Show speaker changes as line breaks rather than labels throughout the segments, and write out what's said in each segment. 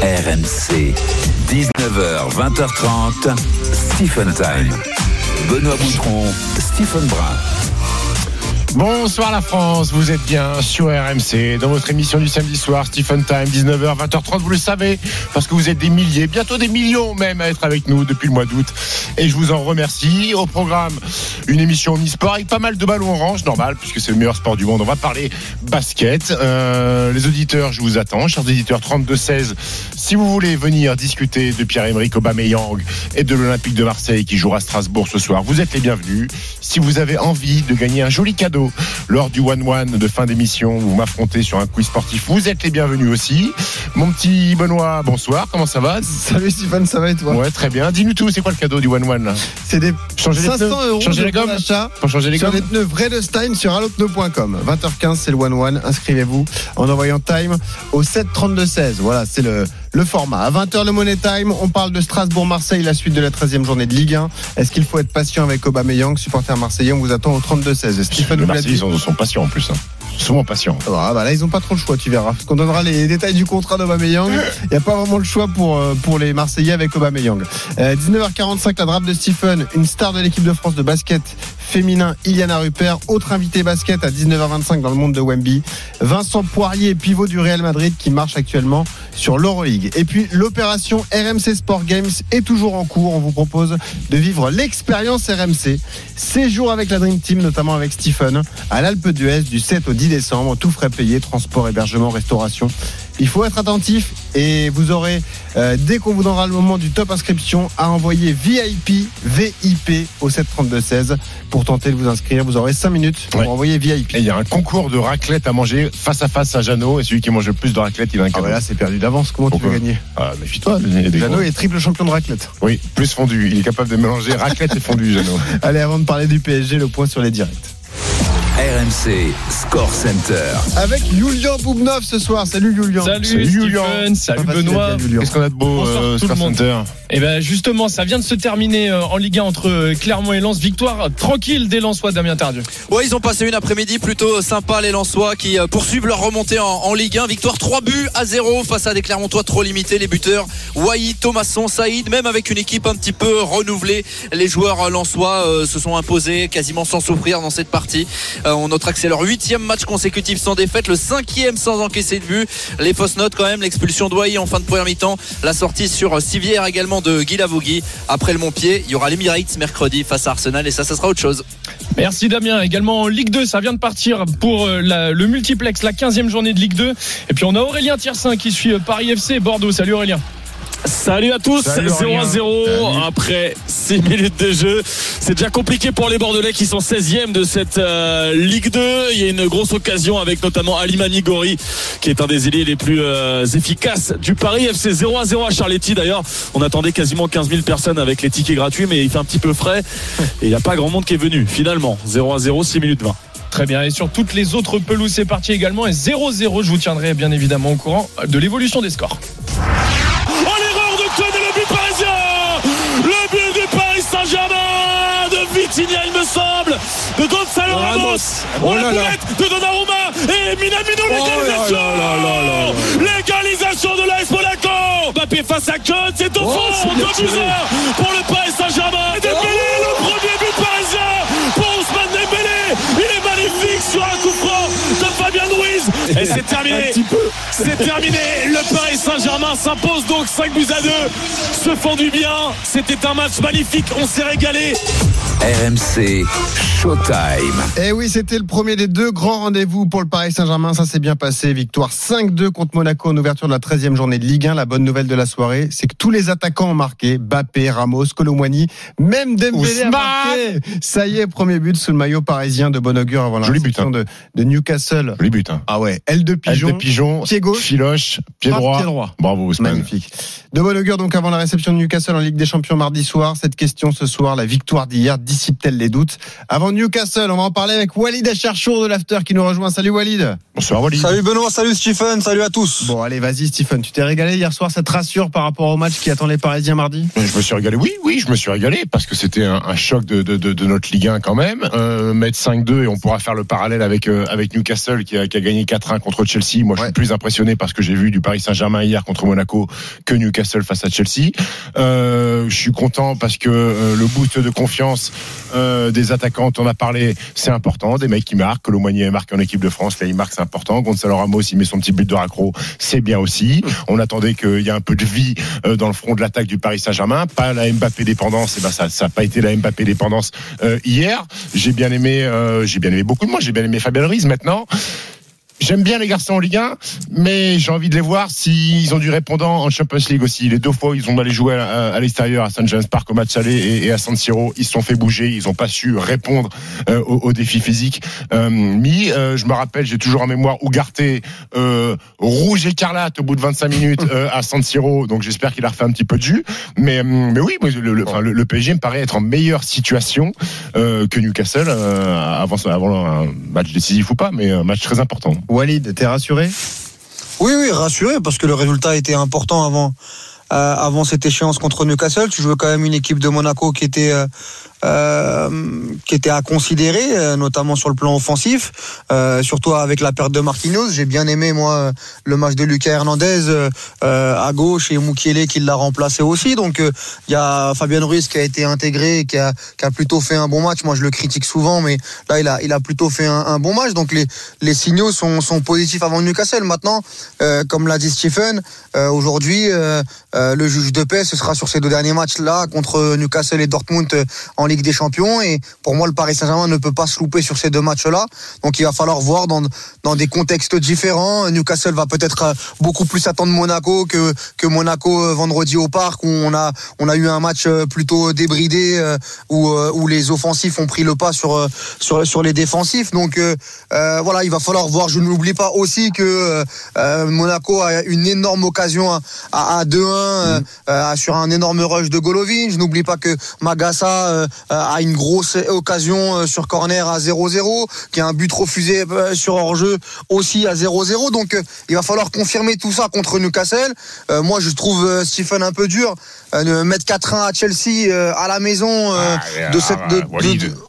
RMC, 19h, 20h30, Stephen Time. Benoît Boutron, Stephen Brun.
Bonsoir la France, vous êtes bien sur RMC dans votre émission du samedi soir, Stephen Time, 19h, 20h30, vous le savez, parce que vous êtes des milliers, bientôt des millions même à être avec nous depuis le mois d'août. Et je vous en remercie. Au programme, une émission omnisport avec pas mal de ballons orange, normal, puisque c'est le meilleur sport du monde. On va parler basket. Euh, les auditeurs, je vous attends, chers auditeurs, 32-16. Si vous voulez venir discuter de Pierre-Emerick Aubameyang et de l'Olympique de Marseille qui jouera à Strasbourg ce soir, vous êtes les bienvenus. Si vous avez envie de gagner un joli cadeau, lors du one-one de fin d'émission vous m'affrontez sur un quiz sportif. Vous êtes les bienvenus aussi. Mon petit Benoît, bonsoir, comment ça va?
Salut Stéphane, ça va et toi?
Ouais, très bien. Dis-nous tout, c'est quoi le cadeau du one-one là?
C'est des
Changer les
500
pneus
euros
Changer
de
les Pour changer les
sur
gommes
des pneus vrais de Stein sur allopneu.com. 20h15, c'est le one one. Inscrivez-vous en envoyant time au 732-16. Voilà, c'est le, le format. À 20h, le Money Time. On parle de Strasbourg-Marseille, la suite de la 13e journée de Ligue 1. Est-ce qu'il faut être patient avec Aubameyang, supporter marseillais? On vous attend au 32-16. Stephen
Les
nous l'a
Marseillais
dit.
sont, sont patients en plus. hein. Souvent patients.
Ah bah là ils ont pas trop le choix tu verras parce qu'on donnera les détails du contrat d'Aubameyang il n'y a pas vraiment le choix pour, euh, pour les Marseillais avec Aubameyang euh, 19h45 la drape de Stephen une star de l'équipe de France de basket féminin Iliana Rupert autre invité basket à 19h25 dans le monde de Wemby Vincent Poirier pivot du Real Madrid qui marche actuellement sur l'Euroleague et puis l'opération RMC Sport Games est toujours en cours on vous propose de vivre l'expérience RMC séjour avec la Dream Team notamment avec Stephen à l'Alpe d'Huez du 7 au 10 décembre. Tout frais payé, transport, hébergement, restauration. Il faut être attentif et vous aurez, euh, dès qu'on vous donnera le moment du top inscription, à envoyer VIP, VIP au 732-16 pour tenter de vous inscrire. Vous aurez 5 minutes pour
Ouais.
envoyer VIP.
Et il y a un concours de raclette à manger face à face à Jeannot. Et celui qui mange le plus de raclette, il a un
Ah bah là, c'est perdu d'avance. Comment tu veux gagner?
Ah, méfie-toi.
Jeannot est triple champion de raclette.
Oui, plus fondu. Il est capable de mélanger raclette et fondu, Jeannot.
Allez, avant de parler du PSG, le point sur les directs.
RMC, Score Center.
Avec Julian Boubnov ce soir. Salut Julian.
Salut,
Julian.
salut Benoît.
Qu'est-ce qu'on a de beau, euh,
monde.
Center
Et ben justement, ça vient de se terminer euh, en Ligue 1 entre euh, Clermont et Lens. Victoire tranquille des Lensois, Damien Tardieu.
Ouais, ils ont passé une après-midi plutôt sympa les Lensois qui poursuivent leur remontée en, en Ligue 1. Victoire 3 buts à 0 face à des Clermontois trop limités. Les buteurs Wai, Thomasson, Saïd, même avec une équipe un petit peu renouvelée. Les joueurs lensois euh, se sont imposés quasiment sans souffrir dans cette partie. Euh, on notera que c'est leur huitième match consécutif sans défaite, le cinquième sans encaisser de but. Les fausses notes quand même, l'expulsion Wai en fin de première mi-temps, la sortie sur Civière également de Guy Lavogui. Après le Montpied, il y aura l'Emirates mercredi face à Arsenal et ça, ça sera autre chose.
Merci Damien. Également en Ligue 2, ça vient de partir pour euh, le multiplex, la 15e journée de Ligue 2. Et puis on a Aurélien Tiersin qui suit euh, Paris FC Bordeaux. Salut Aurélien.
Salut à tous,
Salut,
0 à
Aurélien.
0
Salut.
après 6 minutes de jeu. C'est déjà compliqué pour les Bordelais qui sont 16e de cette euh, Ligue 2. Il y a une grosse occasion avec notamment Ali Manigori qui est un des ailiers les plus euh, efficaces du Paris FC 0 à 0 à Charletti d'ailleurs. On attendait quasiment 15 000 personnes avec les tickets gratuits mais il fait un petit peu frais et il n'y a pas grand monde qui est venu finalement. 0 à 0, 6 minutes 20.
Très bien. Et sur toutes les autres pelouses, c'est parti également. Et 0-0, je vous tiendrai bien évidemment au courant de l'évolution des scores.
Vitinha il me semble de Gonzalo Ramos. Oh la boulette de Donnarumma et Minamino l'égalisation. L'égalisation de l'AS Monaco. Mbappé face à Kön, c'est au fond. de Buzzer pour le Paris Saint-Germain. Et Dembélé le premier but parisien pour Ousmane Dembélé. Il est magnifique sur un coup Et c'est terminé c'est terminé. Le Paris Saint-Germain s'impose donc 5 buts à 2. Se font du bien. C'était un match magnifique. On s'est régalé.
RMC, Showtime.
Eh oui, c'était le premier des deux grands rendez-vous pour le Paris Saint-Germain. Ça s'est bien passé. Victoire 5-2 contre Monaco en ouverture de la 13e journée de Ligue 1. La bonne nouvelle de la soirée, c'est que tous les attaquants ont marqué. Bappé, Ramos, Colomwani, même Dembélé a
Ousmane
marqué. Ça y est, premier but sous le maillot parisien de bon augure avant la
but,
de, de Newcastle.
Joli but, hein.
Ah ouais, L de
Aile
pigeon.
de pigeon,
Pied gauche.
filoche, pied droit.
pied droit.
Bravo, Ousmane.
Magnifique. De bon augure donc avant la réception de Newcastle en Ligue des Champions mardi soir. Cette question ce soir, la victoire d'hier dissipe-t-elle les doutes? Avant Newcastle, on va en parler avec Walid Acharchour de l'After qui nous rejoint. Salut Walid.
Bonsoir, Walid.
Salut Benoît, salut Stephen, salut à tous.
Bon allez, vas-y Stephen, tu t'es régalé hier soir, ça te rassure par rapport au match qui attend les Parisiens mardi?
Je me suis régalé. Oui, oui, je me suis régalé parce que c'était un, un choc de, de, de, de notre Ligue 1 quand même. Euh, mettre 5-2 et on pourra faire le parallèle avec, euh, avec Newcastle qui a, qui a gagné 4-1 1 contre Chelsea. Moi, je suis plus impressionné parce que j'ai vu du Paris Saint-Germain hier contre Monaco que Newcastle face à Chelsea. Euh, je suis content parce que euh, le boost de confiance euh, des attaquants, on a parlé, c'est important. Des mecs qui marquent, que Moignet marque en équipe de France, là il marque, c'est important. Gonzalo Ramos, il met son petit but de raccro, c'est bien aussi. On attendait qu'il y ait un peu de vie dans le front de l'attaque du Paris Saint-Germain, pas la Mbappé dépendance. Et ben ça, ça a pas été la Mbappé dépendance hier. J'ai bien aimé, j'ai bien aimé beaucoup de moi. J'ai bien aimé Fabien Ruiz. Maintenant. J'aime bien les garçons en Ligue 1, mais j'ai envie de les voir s'ils ont du répondant en Champions League aussi. Les deux fois, ils ont allé jouer à, à l'extérieur à St. James Park au match aller et, à San Siro. Ils se sont fait bouger, ils n'ont pas su répondre euh, aux, aux, défis physiques. Euh, mi, euh, je me rappelle, j'ai toujours en mémoire Ougarté, euh, rouge écarlate au bout de 25 minutes euh, à San Siro. Donc j'espère qu'il a refait un petit peu de jus. Mais, mais oui, le, le, enfin, le, le PSG me paraît être en meilleure situation euh, que Newcastle avant, avant un match décisif ou pas, mais un match très important.
Walid, t'es rassuré?
Oui, oui, rassuré parce que le résultat était important avant, euh, avant cette échéance contre Newcastle. Tu jouais quand même une équipe de Monaco qui était euh, euh, qui était à considérer, euh, notamment sur le plan offensif, euh, surtout avec la perte de Marquinhos. J'ai bien aimé moi le match de Lucas Hernandez à gauche et Mukiele qui l'a remplacé aussi. Donc il y a Fabien Ruiz qui a été intégré, qui a, qui a plutôt fait un bon match. Moi je le critique souvent, mais là il a, plutôt fait un, bon match. Donc les, signaux sont, sont positifs avant Newcastle. Maintenant, comme l'a dit Stephen, aujourd'hui le juge de paix ce sera sur ces deux derniers matchs là contre Newcastle et Dortmund en Ligue des Champions. Et pour moi, le Paris Saint-Germain ne peut pas se louper sur ces deux matchs-là. Donc il va falloir voir dans, dans des contextes différents. Newcastle va peut-être beaucoup plus attendre Monaco que, que Monaco vendredi au parc où on a, on a eu un match plutôt débridé où, où les offensifs ont pris le pas sur, sur, sur les défensifs. Donc euh, voilà, il va falloir voir. Je n'oublie pas aussi que euh, Monaco a une énorme occasion à, à, à 2-1 mmh. euh, sur un énorme rush de Golovin. Je n'oublie pas que Magassa a une grosse occasion sur corner à 0-0, qui a un but refusé sur hors-jeu aussi à 0-0. Donc il va falloir confirmer tout ça contre Newcastle. moi je trouve Stephen un peu dur de mettre 4-1 à Chelsea à la maison
ah,
de cette de, de,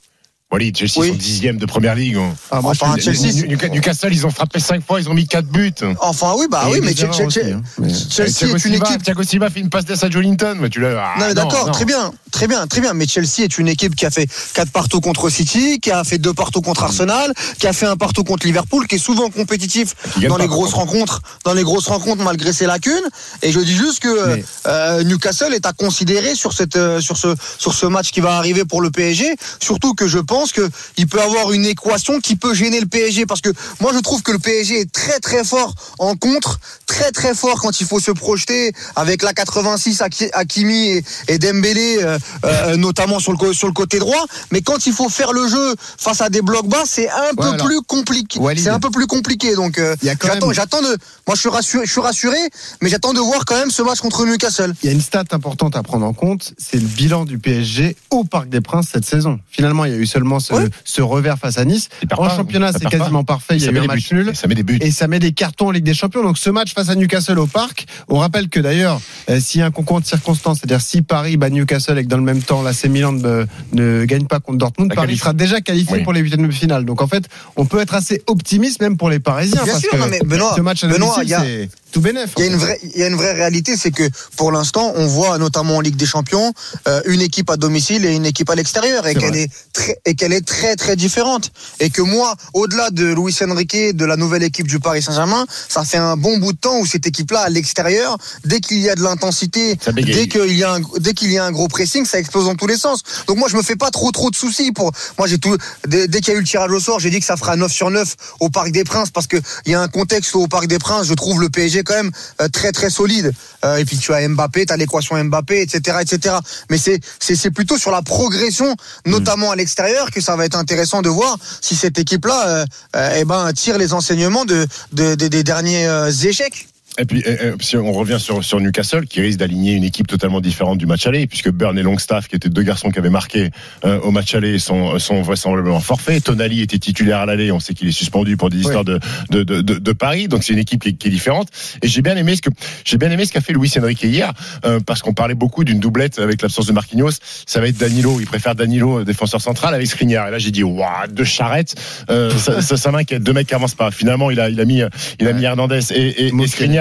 Walid, Chelsea oui. sont dixième de première ligue.
Ah, moi, enfin,
je, Chelsea, Newcastle, ils ont frappé cinq fois, ils ont mis quatre buts.
Enfin, oui, bah oui, mais
Chelsea,
Chelsea,
hein.
Est une équipe.
Thiago Silva fait une passe à Jolinton. Mais tu l'as.
non, mais d'accord, très bien, très bien, très bien. Mais Chelsea est une équipe qui a fait quatre partout contre City, qui a fait deux partout contre Arsenal, qui a fait un partout contre Liverpool, qui est souvent compétitif dans les grosses rencontres, dans les grosses rencontres malgré ses lacunes. Et je dis juste que euh, Newcastle est à considérer sur cette, euh, sur ce, sur ce match qui va arriver pour le PSG. Surtout que je pense que il peut avoir une équation qui peut gêner le PSG parce que moi je trouve que le PSG est très très fort en contre, très très fort quand il faut se projeter avec la 86 Hakimi et, et Dembélé euh, euh, notamment sur le sur le côté droit, mais quand il faut faire le jeu face à des blocs bas, c'est un
Ouais,
peu
alors,
plus compliqué. C'est un peu plus compliqué donc euh, j'attends
même-
j'attends de moi je suis rassuré je suis rassuré mais j'attends de voir quand même ce match contre Newcastle.
Il y a une stat importante à prendre en compte, c'est le bilan du PSG au Parc des Princes cette saison. Finalement, il y a eu seulement ce,
Ouais.
ce revers face à Nice. En
pas,
championnat, c'est quasiment parfait. Il y a eu un
des
match
buts.
nul.
Ça met des buts.
Et ça met des cartons en Ligue des Champions. Donc ce match face à Newcastle au Parc, on rappelle que d'ailleurs, euh, s'il y a un concours de circonstances, c'est-à-dire si Paris bat Newcastle et que dans le même temps l'AC Milan ne, ne gagne pas contre Dortmund,
La
Paris sera déjà qualifié
Oui.
pour les huitièmes de finale. Donc en fait, on peut être assez optimiste même pour les Parisiens.
Bien
parce
sûr,
que
non, mais Benoît,
ce match à
Benoît,
domicile,
il y a-
c'est tout bénef.
Il y a une vraie, il y a une vraie réalité, c'est que pour l'instant, on voit notamment en Ligue des Champions euh, une équipe à domicile et une équipe à l'extérieur, et qu'elle est très, et qu'elle est très très différente. Et que moi, au-delà de Luis Enrique, de la nouvelle équipe du Paris Saint-Germain, ça fait un bon bout de temps où cette équipe-là à l'extérieur, dès qu'il y a de l'intensité, dès qu'il y a un, dès qu'il y a un gros pressing, ça explose dans tous les sens. Donc moi, je me fais pas trop trop de soucis pour. Moi, j'ai tout. Dès, dès qu'il y a eu le tirage au sort, j'ai dit que ça fera 9 sur 9 au Parc des Princes parce que il y a un contexte où au Parc des Princes, je trouve le PSG quand même euh, très très solide. Euh, et puis tu as Mbappé, tu as l'équation Mbappé, etc., etc. Mais c'est c'est c'est plutôt sur la progression, notamment à l'extérieur, que ça va être intéressant de voir si cette équipe-là, euh, euh, eh ben, tire les enseignements de, de- de- des derniers euh, échecs.
Et puis, si on revient sur, sur Newcastle, qui risque d'aligner une équipe totalement différente du match aller, puisque Burn et Longstaff, qui étaient deux garçons qui avaient marqué euh, au match aller, sont, sont vraisemblablement forfaits. Tonali était titulaire à l'aller, on sait qu'il est suspendu pour des histoires de, de, de, de, de Paris, donc c'est une équipe qui est, qui est différente. Et j'ai bien aimé ce que j'ai bien aimé ce qu'a fait Luis Enrique hier, euh, parce qu'on parlait beaucoup d'une doublette avec l'absence de Marquinhos. Ça va être Danilo, il préfère Danilo, euh, défenseur central, avec Skriniar. Et là, j'ai dit, waouh, deux charrettes, euh, ça, ça, ça m'inquiète. Deux mecs qui avancent pas. Finalement, il a, il a mis, il a mis Hernandez et, et.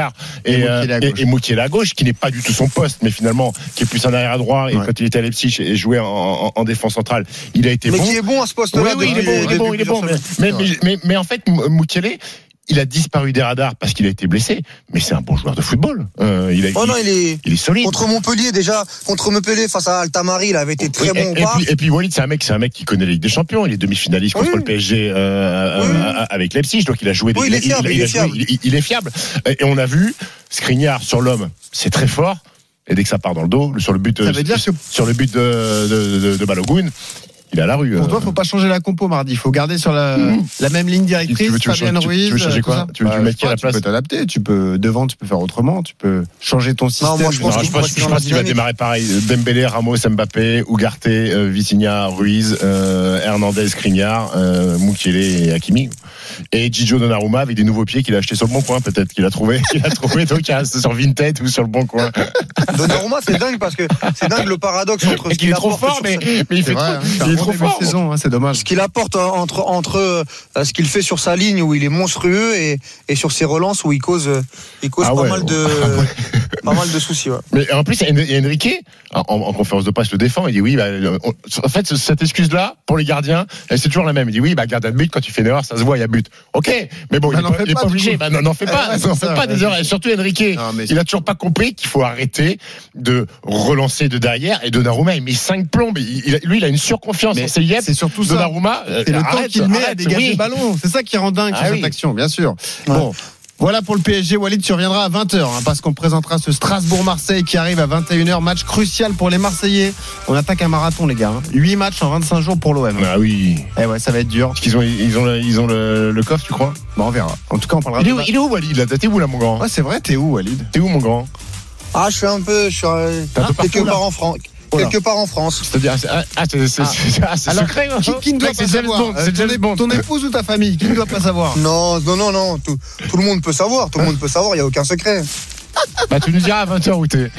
Skriniar
Et
et, euh,
à
et, Mukiele à gauche, qui n'est pas du tout son poste, mais finalement, qui est plus un arrière droit. Et
Ouais.
quand il était à Leipzig et jouait en, en, en défense centrale, il a été
Mais
bon.
qui est bon à ce
Oui,
poste-là
oui, il est bon, il est bon, il est bon. Mais, mais, mais, mais- mais en fait, M- Mukiele, il a disparu des radars parce qu'il a été blessé. Mais c'est un bon joueur de football. Euh, il, a,
Oh non,
il,
il est.
il est solide.
Contre Montpellier, déjà, contre Montpellier face à Altamari, il avait été très
Oui,
bon
et, puis, et puis Walid, c'est un mec, c'est un mec qui connaît la Ligue des Champions. Il est demi-finaliste contre
Oui.
le PSG euh,
Oui.
euh, avec Leipzig, donc il a joué. des-
il est fiable,
a
il est
joué-
fiable.
il- il est fiable. Et on a vu Skriniar sur l'homme, c'est très fort. Et dès que ça part dans le dos, sur le but,
Ça veut dire que
sur le but de, de, de, de Balogun, il est à la rue.
Pour
euh.
toi, faut pas changer la compo mardi. Il faut garder sur la,
Mmh.
la même ligne directrice.
Tu veux- tu veux tu-
Ruiz.
tu veux changer
euh,
quoi. Tu veux-
Bah,
mettre qui à la place
Tu peux t'adapter. Tu peux devant, tu peux faire autrement. Tu peux changer ton système.
moi, je pense
Non,
qu'il
je pense, je qu'il va
dynamique.
démarrer pareil. Dembélé, Ramos, Mbappé, Ugarte, euh, Vitinha, Ruiz, euh, Hernandez, Skriniar, euh, Mukiele et Hakimi. Et Gigio Donnarumma avec des nouveaux pieds qu'il a acheté sur le bon coin, peut-être qu'il a trouvé, qu'il a trouvé donc hein, sur Vinted ou sur le bon coin.
Donnarumma, c'est dingue parce que c'est dingue le paradoxe entre
Et
ce
qu'il est trop fort, mais, il fait trop,
hein, c'est un
il est
bon
trop
début de
fort.
saison, hein, c'est dommage.
ce qu'il apporte entre entre euh, ce qu'il fait sur sa ligne où il est monstrueux et, et sur ses relances où il cause il cause
Ah
pas
ouais.
mal de pas mal de soucis. ouais.
Mais en plus, il y a Enrique, en, en conférence de presse, le défend. Il dit oui, bah, on- en fait, cette excuse-là, pour les gardiens, c'est toujours la même. Il dit oui, bah, gardien de but, quand tu fais une erreur, ça se voit, il y a but. Ok, mais bon,
Bah,
il
n'en
n'est pas, obligé. Bah, non, n'en fais pas,
Ouais, c'est
n'en fais
ça,
pas
ouais.
des erreurs. Et surtout Enrique,
Non, mais
il a toujours pas compris qu'il faut arrêter de relancer de derrière. Et Donnarumma, il met 5 plombes. Il, il a- lui, il a une surconfiance
Mais
en ses yep.
c'est surtout ça.
Donnarumma, euh,
C'est le temps
arrête,
qu'il met à dégager
oui.
le ballon. C'est ça qui rend dingue
Ah
cette
oui.
action, bien sûr.
Ouais.
Bon. Voilà pour le PSG. Walid, tu reviendras à 20h, parce qu'on présentera ce Strasbourg-Marseille qui arrive à 21h. Match crucial pour les Marseillais. On attaque un marathon, les gars. 8 matchs en 25 jours pour l'OM.
Ah oui.
Eh ouais, ça va être dur.
Parce qu'ils ont, ils ont, le- ils ont le, le coffre, tu crois?
Bon, on verra. En tout cas, on parlera
il est, où, il est où, Walid là? T'es où, là, mon grand?
Ouais, c'est vrai, t'es où, Walid?
T'es où, mon grand?
Ah, je suis un peu je suis euh,
T'es un peu
quelque
partout, là.
part en France.
Oh.
Quelque part en France.
C'est-à-dire, c'est- ah, ah, c'est
Ah.
c'est- c'est
Alors,
secret,
Qui, qui ne doit
Mec,
pas savoir
Bond,
Euh, ton,
Bond.
épouse ou ta famille Qui ne doit pas savoir
Non, non, non, non. Tout, tout le monde peut savoir. Tout le monde peut savoir. Il y a aucun secret.
Bah, tu nous diras à 20h où t'es.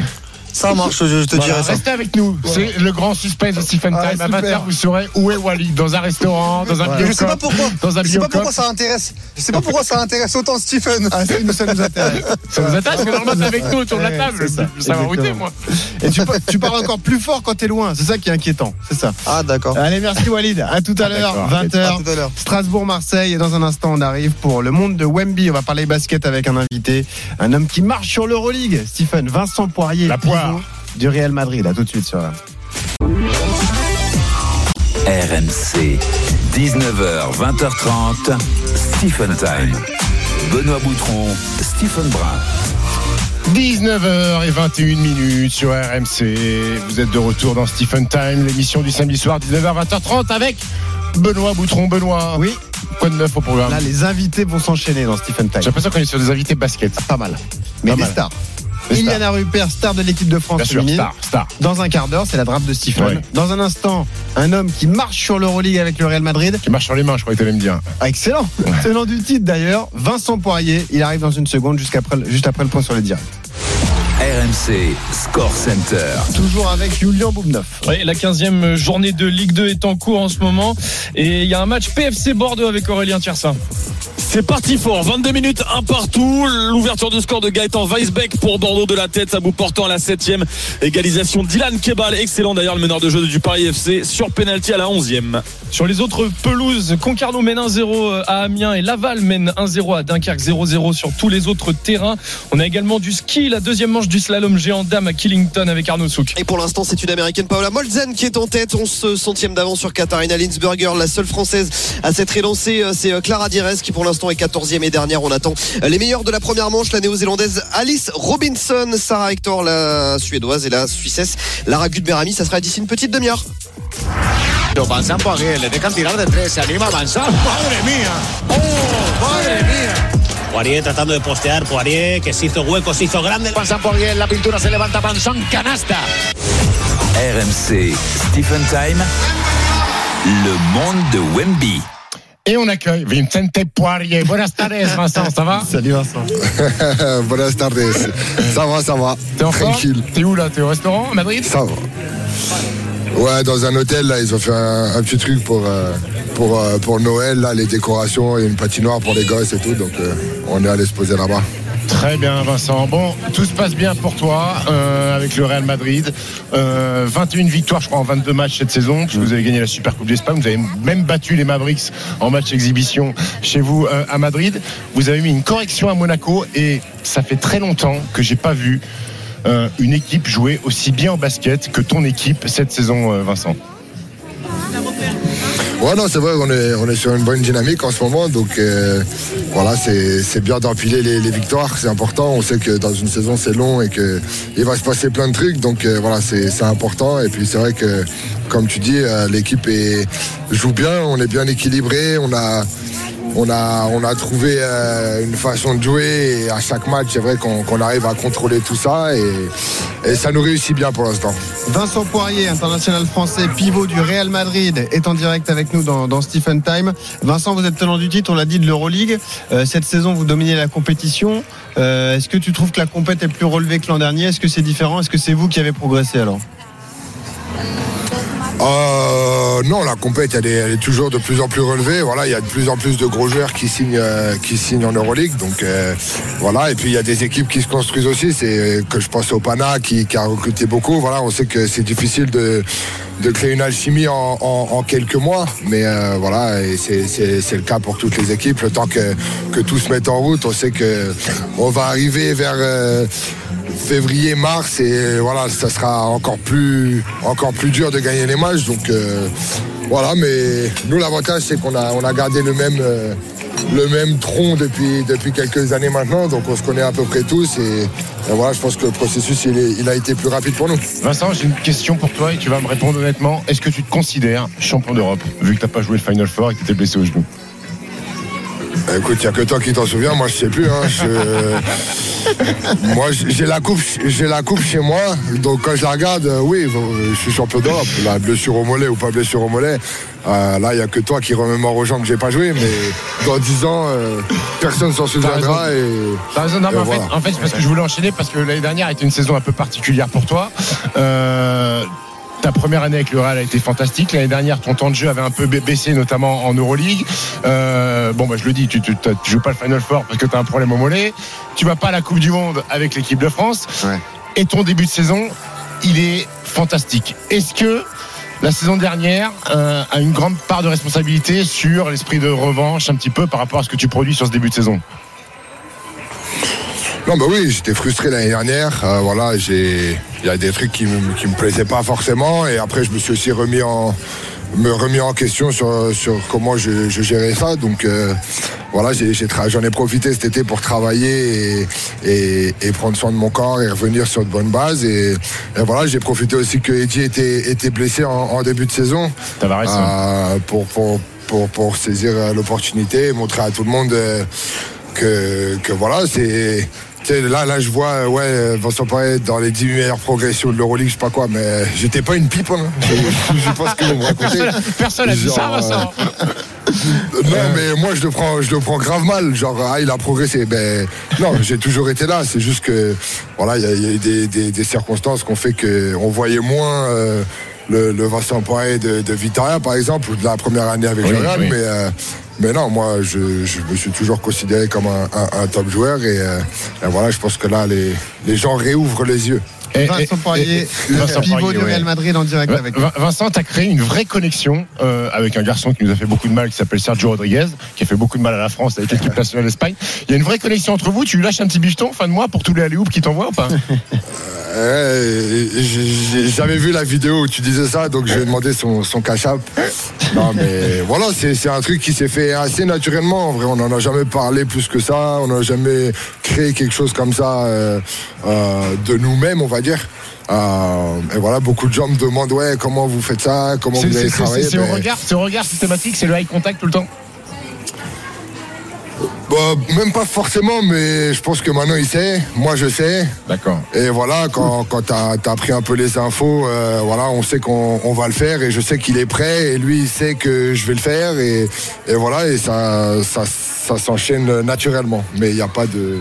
Ça marche. Je, je te
Voilà,
dirai ça.
Restez avec nous. C'est le grand suspense de Stephen
Ah,
Time. À
super.
20h, vous saurez où est Walid. Dans un restaurant, dans un
Ouais.
Je sais pas pourquoi.
Dans un
Je sais pas pourquoi ça intéresse. Je sais pas pourquoi ça intéresse autant Stephen.
Ah, ça, nous- ça nous intéresse.
Ça vous intéresse Parce que normalement, avec nous autour de la table.
ça,
Ça va où t'es,
exactement.
moi.
Et tu, par- tu parles encore plus fort quand t'es loin. C'est ça qui est inquiétant. C'est ça.
Ah d'accord.
Allez, merci Walid. À tout à
Ah,
l'heure,
d'accord.
20h.
À tout à l'heure.
Strasbourg-Marseille. Et dans un instant, on arrive pour le monde de Wemby. On va parler basket avec un invité. Un homme qui marche sur l'Euroleague. Stephen Vincent Poirier.
La
pivot Du Real Madrid. À tout de suite sur la.
RMC, 19h, 20h30, Stephen Time. Benoît Boutron, Stephen Brun.
19h21 minutes sur RMC. Vous êtes de retour dans Stephen Time, l'émission du samedi soir, 19h, 20h30 avec Benoît Boutron. Benoît,
Oui,
quoi de neuf au programme?
Là, les invités vont s'enchaîner dans Stephen Time.
J'ai l'impression qu'on est sur des invités basket.
Pas mal. Mais
Pas
des
mal.
stars.
Des stars.
Iliana Rupert, star de l'équipe de France
sûr, star, star.
Dans un quart d'heure, c'est la drape de Stephen.
Ouais.
Dans un instant, un homme qui marche sur l'Euroleague avec le Real Madrid.
Tu marches sur les mains, je crois que tu allais me dire.
Ah, excellent. Tenant du titre d'ailleurs, Vincent Poirier. Il arrive dans une seconde jusqu'après, juste après le point sur le direct.
RMC, Score Center.
Toujours avec Julien Boubneuf.
Oui, la 15e journée de Ligue 2 est en cours en ce moment. Et il y a un match PFC Bordeaux avec Aurélien Tiersin.
C'est parti fort, 22 minutes, un partout. L'ouverture de score de Gaëtan Weisbeck pour Bordeaux de la tête, à bout portant à la 7 Égalisation Dylan Kebal, excellent d'ailleurs le meneur de jeu du Paris FC, sur penalty à la 11e.
Sur les autres pelouses, Concarneau mène 1-0 à Amiens et Laval mène 1-0 à Dunkerque 0-0 sur tous les autres terrains. On a également du ski, la deuxième manche du slalom géant dame à Killington avec Arnaud Souk.
Et pour l'instant, c'est une américaine Paola Molzen qui est en tête. 11 centièmes d'avance sur Katharina Linsberger. La seule française à s'être élancée, euh, c'est euh, Clara Dires qui pour l'instant est 14e et dernière. On attend euh, les meilleurs de la première manche. La néo-zélandaise Alice Robinson, Sarah Hector, la suédoise et la suissesse Lara Gutberami. Ça sera d'ici une petite demi-heure.
Avanzan Poirier, le dejan tirar de tres, se anima a avanzar. ¡Madre mía! ¡Oh, madre mía! Poirier tratando de postear. Poirier que se hizo hueco, se hizo grande.
Pasa Poirier, la pintura se levanta Branson, canasta.
RMC Stephen Time. Le monde de Wemby.
Et on accueille Vincente Poirier. Buenas tardes, Vincent, ça va
Salut Vincent.
Buenas tardes. Ça va, ça va.
T'es en
Tranquille.
T'es où là T'es au restaurant à Madrid
Ça va. Ouais, dans un hôtel, là, ils ont fait un, petit truc pour, euh, pour, euh, pour Noël, là, les décorations, a une patinoire pour les gosses et tout, donc euh, on est allé se poser là-bas.
Très bien, Vincent. Bon, tout se passe bien pour toi avec le Real Madrid. Euh, 21 victoires, je crois, en 22 matchs cette saison, vous avez gagné la Super Coupe d'Espagne. Vous avez même battu les Mavericks en match exhibition chez vous à Madrid. Vous avez mis une correction à Monaco et ça fait très longtemps que j'ai pas vu euh, une équipe jouer aussi bien au basket que ton équipe cette saison, euh, Vincent.
Ouais, non, c'est vrai, on est, on est sur une bonne dynamique en ce moment, donc euh, voilà, c'est bien d'empiler les, victoires, c'est important. On sait que dans une saison, c'est long et qu'il va se passer plein de trucs, donc voilà, c'est important. Et puis c'est vrai que, comme tu dis, l'équipe joue bien, on est bien équilibré, on a. On a, trouvé euh, une façon de jouer et à chaque match, c'est vrai qu'on arrive à contrôler tout ça et, ça nous réussit bien pour l'instant.
Vincent Poirier, international français, pivot du Real Madrid, est en direct avec nous dans, dans Stephen Time. Vincent, vous êtes tenant du titre, on l'a dit, de l'Euroleague. Euh, cette saison, vous dominez la compétition. Euh, Est-ce que tu trouves que la compète est plus relevée que l'an dernier? Est-ce que c'est différent? Est-ce que c'est vous qui avez progressé alors?
Euh, non, la compète, elle est, toujours de plus en plus relevée. Voilà, il y a de plus en plus de gros joueurs qui signent, euh, en Euroleague. Euh, et puis il y a des équipes qui se construisent aussi. C'est que je pense au Pana qui, a recruté beaucoup. Voilà, on sait que c'est difficile de créer une alchimie en, quelques mois, mais voilà, c'est- le cas pour toutes les équipes. Le temps que, que tout se mette en route, on sait que on va arriver vers février, mars, et voilà, ça sera encore plus, encore plus dur de gagner les matchs. Donc euh, voilà, mais nous l'avantage c'est qu'on a, on gardé le même, euh, tronc depuis, quelques années maintenant, donc on se connaît à peu près tous, et, voilà, je pense que le processus il, est- il a été plus rapide pour nous.
Vincent, j'ai une question pour toi et tu vas me répondre honnêtement. Est-ce que tu te considères champion d'Europe vu que tu n'as pas joué le Final Four et que étais blessé au genou?
Écoute, il n'y a que toi qui t'en souviens, moi je sais plus. hein. Je- moi j'ai la coupe, j'ai la coupe chez moi, donc quand je la regarde, euh, oui, euh, je suis champion d'Europe. La blessure au mollet ou pas blessure au mollet, euh, là il n'y a que toi qui remémore aux gens que j'ai pas joué, mais dans 10 ans, euh, personne s'en souviendra. Et,
T'as raison, non, mais
et
en,
voilà.
fait, en fait, c'est parce que je voulais enchaîner parce que l'année dernière était une saison un peu particulière pour toi. Ta première année avec le Real a été fantastique. L'année dernière, ton temps de jeu avait un peu ba- baissé, notamment en Euroleague. Euh, bon, bah, je le dis, tu, tu, joues pas le Final Four parce que tu as un problème au mollet. Tu vas pas à la Coupe du Monde avec l'équipe de France.
Ouais.
Et ton début de saison, il est fantastique. Est-ce que la saison dernière euh, a une grande part de responsabilité sur l'esprit de revanche un petit peu par rapport à ce que tu produis sur ce début de saison?
Non, bah oui, j'étais frustré l'année dernière. Euh, voilà, j'ai, il y a des trucs qui me, qui me plaisaient pas forcément. Et après, je me suis aussi remis en, me remis en question sur, sur comment je, je gérais ça. Donc, euh, voilà, j'ai, j'ai tra- j'en ai profité cet été pour travailler et, et, et prendre soin de mon corps et revenir sur de bonnes bases. Et, et voilà, j'ai profité aussi que Eddie était, était blessé en, en début de saison.
Tavares, hein.
Euh, pour, pour, pour, pour saisir euh, l'opportunité et montrer à tout le monde que, que voilà, c'est. Là, là, je vois, euh, ouais, euh, Vincent Paret dans les 10 meilleures progressions de l'Euroleague, je sais pas quoi, mais j'étais pas une pipe, hein. Je, ce que vous me racontez.
Personne n'a dit ça, Vincent.
Non, mais moi, je le prends, je le prends grave mal. Genre, ah, il a progressé. Ben, non, j'ai toujours été là. C'est juste que, voilà, il y a, il y a eu des, des- des circonstances qui ont fait qu'on voyait moins euh, le, le Vincent Poirier de, de Vitoria, par exemple, ou de la première année avec
Oui.
Mais, euh, mais non, moi, je, me suis toujours considéré comme un, top joueur. Et, euh, et voilà, je pense que là, les gens réouvrent les yeux.
Vincent Poirier, le
Vincent
pivot
Poirier,
du. Real Madrid en direct avec nous.
Vin- Vincent, tu as créé une vraie connexion euh, avec un garçon qui nous a fait beaucoup de mal, qui s'appelle Sergio Rodriguez, qui a fait beaucoup de mal à la France avec l'équipe nationale d'Espagne. Il y a une vraie connexion entre vous. Tu lui lâches un petit bifton fin de mois pour tous les alley qui t'envoient ou pas?
J'avais vu la vidéo où tu disais ça, donc j'ai demandé son, son cash-up. Non, mais voilà, c'est c'est un truc qui s'est fait assez naturellement. En vrai, on n'en a jamais parlé plus que ça. On n'a jamais créé quelque chose comme ça euh, euh, de nous-mêmes, on va dire. Euh, et voilà, beaucoup de gens me demandent ouais, comment vous faites ça, comment vous avez travaillé.
c'est au
Ben,
regard, c'est au regard systématique, c'est le eye contact tout le temps.
Euh, même pas forcément, mais je pense que maintenant il sait. Moi je sais.
D'accord.
Et voilà, quand, quand tu as, pris un peu les infos, euh, voilà, on sait qu'on on va le faire et je sais qu'il est prêt et lui il sait que je vais le faire et, et voilà, et ça, ça, ça s'enchaîne naturellement. Mais il n'y a, pas de-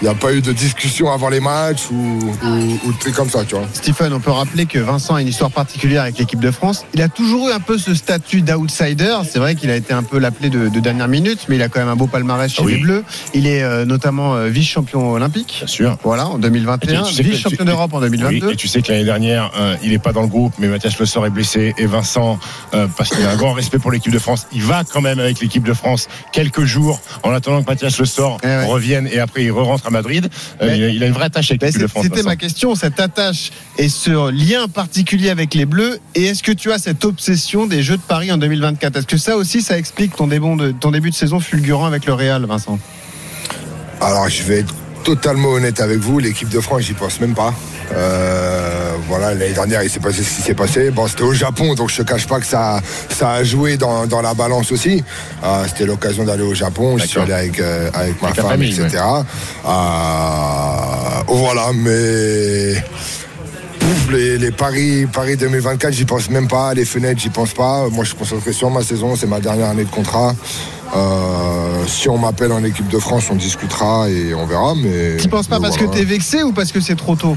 il y a pas eu de discussion avant les matchs ou, ou, ou de trucs comme ça, tu vois.
Stephen, on peut rappeler que Vincent a une histoire particulière avec l'équipe de France. Il a toujours eu un peu ce statut d'outsider. C'est vrai qu'il a été un peu l'appelé de, de dernière minute, mais il a quand même un beau palmarès chez
Ah oui.
les Bleus. Il est euh, notamment euh, vice-champion olympique.
Bien sûr.
Voilà, en 2021,
Et tu sais que-
vice-champion d'Europe en 2022.
Oui, et tu sais que l'année dernière, euh, il n'est pas dans le groupe, mais Mathias Le Sort est blessé et Vincent, parce qu'il a un grand respect pour l'équipe de France, il va quand même avec l'équipe de France quelques jours en attendant que Mathias Le Sort
Eh ouais.
revienne et après il re-rentre à Madrid.
Mais-
il, a, il a une vraie attache avec l'équipe de France.
C'était ma question, cette attache et ce lien particulier avec les Bleus. Et est-ce que tu as cette obsession des Jeux de Paris en 2024 Est-ce que ça aussi, ça explique ton, début de, ton début de saison fulgurant avec le Real, Vincent
Alors, je vais être totalement honnête avec vous. L'équipe de France, j'y pense même pas. Euh, voilà, l'année dernière, il s'est passé ce qui s'est passé. Bon, c'était au Japon, donc je te cache pas que ça, ça a joué dans, dans la balance aussi. Euh, c'était l'occasion d'aller au Japon. Je suis allé avec, euh, avec ma
Avec
femme,
famille,
etc. Voilà, mais Pouf, les, les paris, paris 2024, j'y pense même pas. Les fenêtres, j'y pense pas. Moi, je suis concentré sur ma saison. C'est ma dernière année de contrat. Euh, si on m'appelle en équipe de France, on discutera et on verra. Mais
Tu penses pas parce
voilà.
que t'es vexé ou parce que c'est trop tôt?